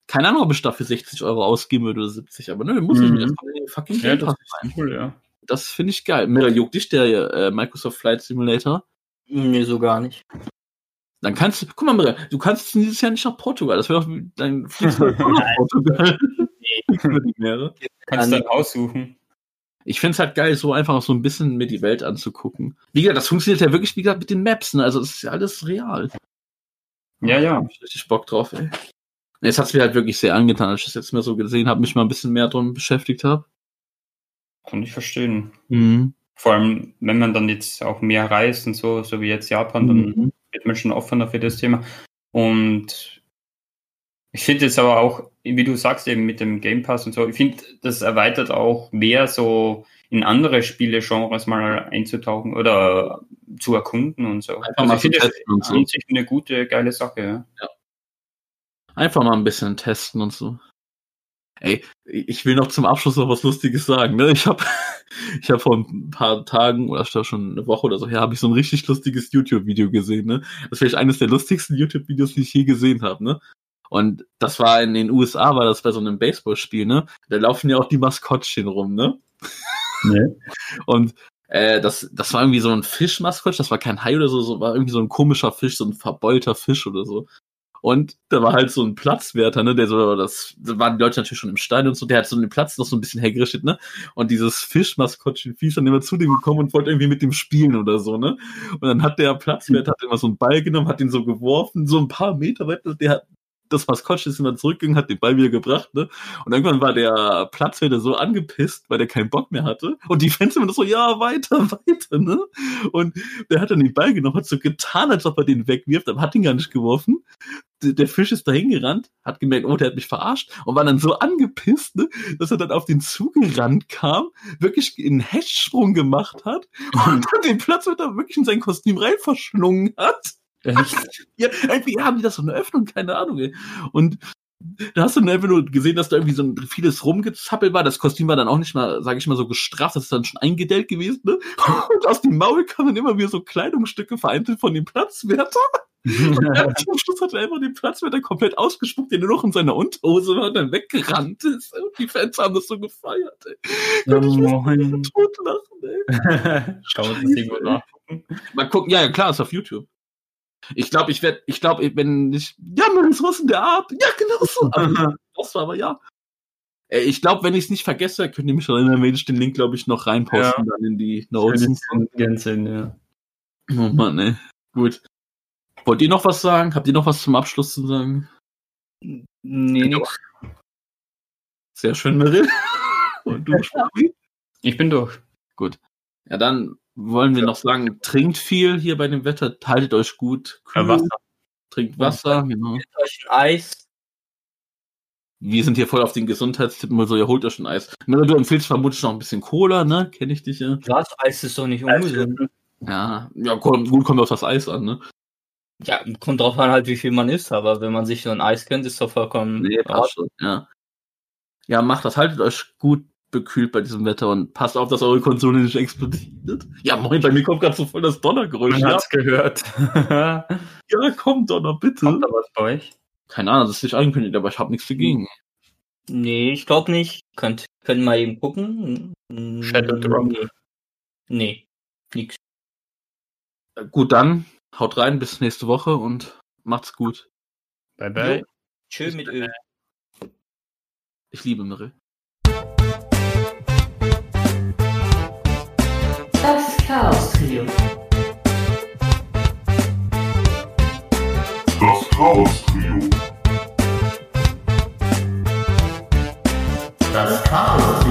Keine Ahnung, ob ich dafür 60 Euro ausgeben würde oder 70, aber ne, muss ich Mhm. nicht. Das kommt in den fucking ja Game das Pass ist rein. cool, ja. Das finde ich geil. Mira, juckt dich der äh, Microsoft Flight Simulator? Nee, so gar nicht. Dann kannst du, guck mal, Mirre, du kannst dieses Jahr nicht nach Portugal. Das wäre doch dein fliegst du nach Portugal. Meere. Kannst du dann aussuchen. Ich find's halt geil, so einfach so ein bisschen mir die Welt anzugucken. Wie gesagt, das funktioniert ja wirklich, wie gesagt, mit den Maps, ne? Also, das ist ja alles real. Ja, ja. Hab ich richtig Bock drauf, ey. Jetzt hat's mir halt wirklich sehr angetan, als ich das jetzt mal so gesehen habe, mich mal ein bisschen mehr drum beschäftigt habe. Kann ich verstehen. Mhm. Vor allem, wenn man dann jetzt auch mehr reist und so, so wie jetzt Japan, dann Mhm. wird man schon offener für das Thema. Und ich finde jetzt aber auch, wie du sagst, eben mit dem Game Pass und so, ich finde, das erweitert auch mehr so in andere Spielegenres mal einzutauchen oder zu erkunden und so. Einfach mal ich finde das testen und so. an sich eine gute, geile Sache. Ja. Einfach mal ein bisschen testen und so. Ey, ich will noch zum Abschluss noch was Lustiges sagen. Ne? Ich habe ich hab vor ein paar Tagen oder schon eine Woche oder so her, habe ich so ein richtig lustiges YouTube-Video gesehen. Ne? Das ist vielleicht eines der lustigsten YouTube-Videos, die ich je gesehen habe. Ne? Und das war in den USA, war das bei so einem Baseballspiel. Ne? Da laufen ja auch die Maskottchen rum. Ne? Und äh, das, das war irgendwie so ein Fischmaskott, das war kein Hai oder so, so war irgendwie so ein komischer Fisch, so ein verbeulter Fisch oder so. Und da war halt so ein Platzwärter, ne, der so, das, da waren die Leute natürlich schon im Stein und so, der hat so den Platz noch so ein bisschen hergerichtet, ne? Und dieses Fischmaskottchen fies dann immer zu dem gekommen und wollte irgendwie mit dem spielen oder so, ne? Und dann hat der Platzwärter hat immer so einen Ball genommen, hat ihn so geworfen, so ein paar Meter weit, der hat das Maskottchen ist immer zurückgegangen, hat den Ball wieder gebracht, ne? Und irgendwann war der Platzwärter so angepisst, weil der keinen Bock mehr hatte. Und die Fans immer so, ja, weiter, weiter, ne? Und der hat dann den Ball genommen, hat so getan, als ob er den wegwirft, aber hat ihn gar nicht geworfen. Der Fisch ist dahin gerannt, hat gemerkt, oh, der hat mich verarscht und war dann so angepisst, ne, dass er dann auf den zugerannt kam, wirklich einen Hechtsprung gemacht hat und dann den Platzwärter wirklich in sein Kostüm rein verschlungen hat. Echt? Ja, irgendwie haben die das so eine Öffnung, keine Ahnung, ey. Und da hast du dann einfach nur gesehen, dass da irgendwie so ein vieles rumgezappelt war. Das Kostüm war dann auch nicht mal, sage ich mal, so gestrafft, das ist dann schon eingedellt gewesen, ne? Und aus dem Maul kamen dann immer wieder so Kleidungsstücke vereinzelt von dem Platzwärter. Und ja, zum Schluss hat er einfach den Platzwärter komplett ausgespuckt, der nur noch in seiner Unterhose war und dann weggerannt ist. Und die Fans haben das so gefeiert, ey. Ja, Gott, ich muss moin. totlachen, ey. Schauen wir uns das irgendwo nach. Mal gucken, ja, ja, klar, ist auf YouTube. Ich glaube, ich werde, ich glaube, wenn ich, ja, Maurice Russen, der Art, ja, genau so. Aber, das war aber ja. Äh, Ich glaube, wenn ich es nicht vergesse, könnt ihr mich erinnern, wenn ich den Link, glaube ich, noch reinposten, dann in die Notes. Gern sehen, ja. Oh Mann, ey. Gut. Wollt ihr noch was sagen? Habt ihr noch was zum Abschluss zu sagen? Nee, nix. Sehr schön, Meryl. Und du? Ich bin durch. Ja, dann wollen wir noch sagen, trinkt viel hier bei dem Wetter, haltet euch gut, Ja, kühl, Wasser. trinkt Wasser, genau. Euch ein Eis. Wir sind hier voll auf den Gesundheitstipp, mal so, ihr holt euch ein Eis. Du empfiehlst vermutlich noch ein bisschen Cola, ne? Kenn ich dich ja. Was? Eis ist doch nicht ungesund. Ja, ja, komm, gut kommt auf das Eis an, ne? Ja, kommt drauf an halt, wie viel man isst, aber wenn man sich so ein Eis kennt, ist doch vollkommen. Nee, passt schon, ja. Ja, macht das, haltet euch gut bekühlt bei diesem Wetter und passt auf, dass eure Konsole nicht explodiert. Ja, moin, bei mir kommt gerade so voll das Donnergeräusch. Man Ja, hat's gehört. ja, komm, Donner, bitte. Kommt da was bei euch? Keine Ahnung, das ist nicht angekündigt, aber ich habe nichts dagegen. Nee, ich glaube nicht. Könnt, können mal eben gucken. Mm, Shadow Drop. Nee. Nee, nix. Gut, dann haut rein, bis nächste Woche und macht's gut. Bye, bye. Tschö mit Öl. Ich liebe Mirre. Chaos Trio. Das Chaos Trio. Das Chaos Trio.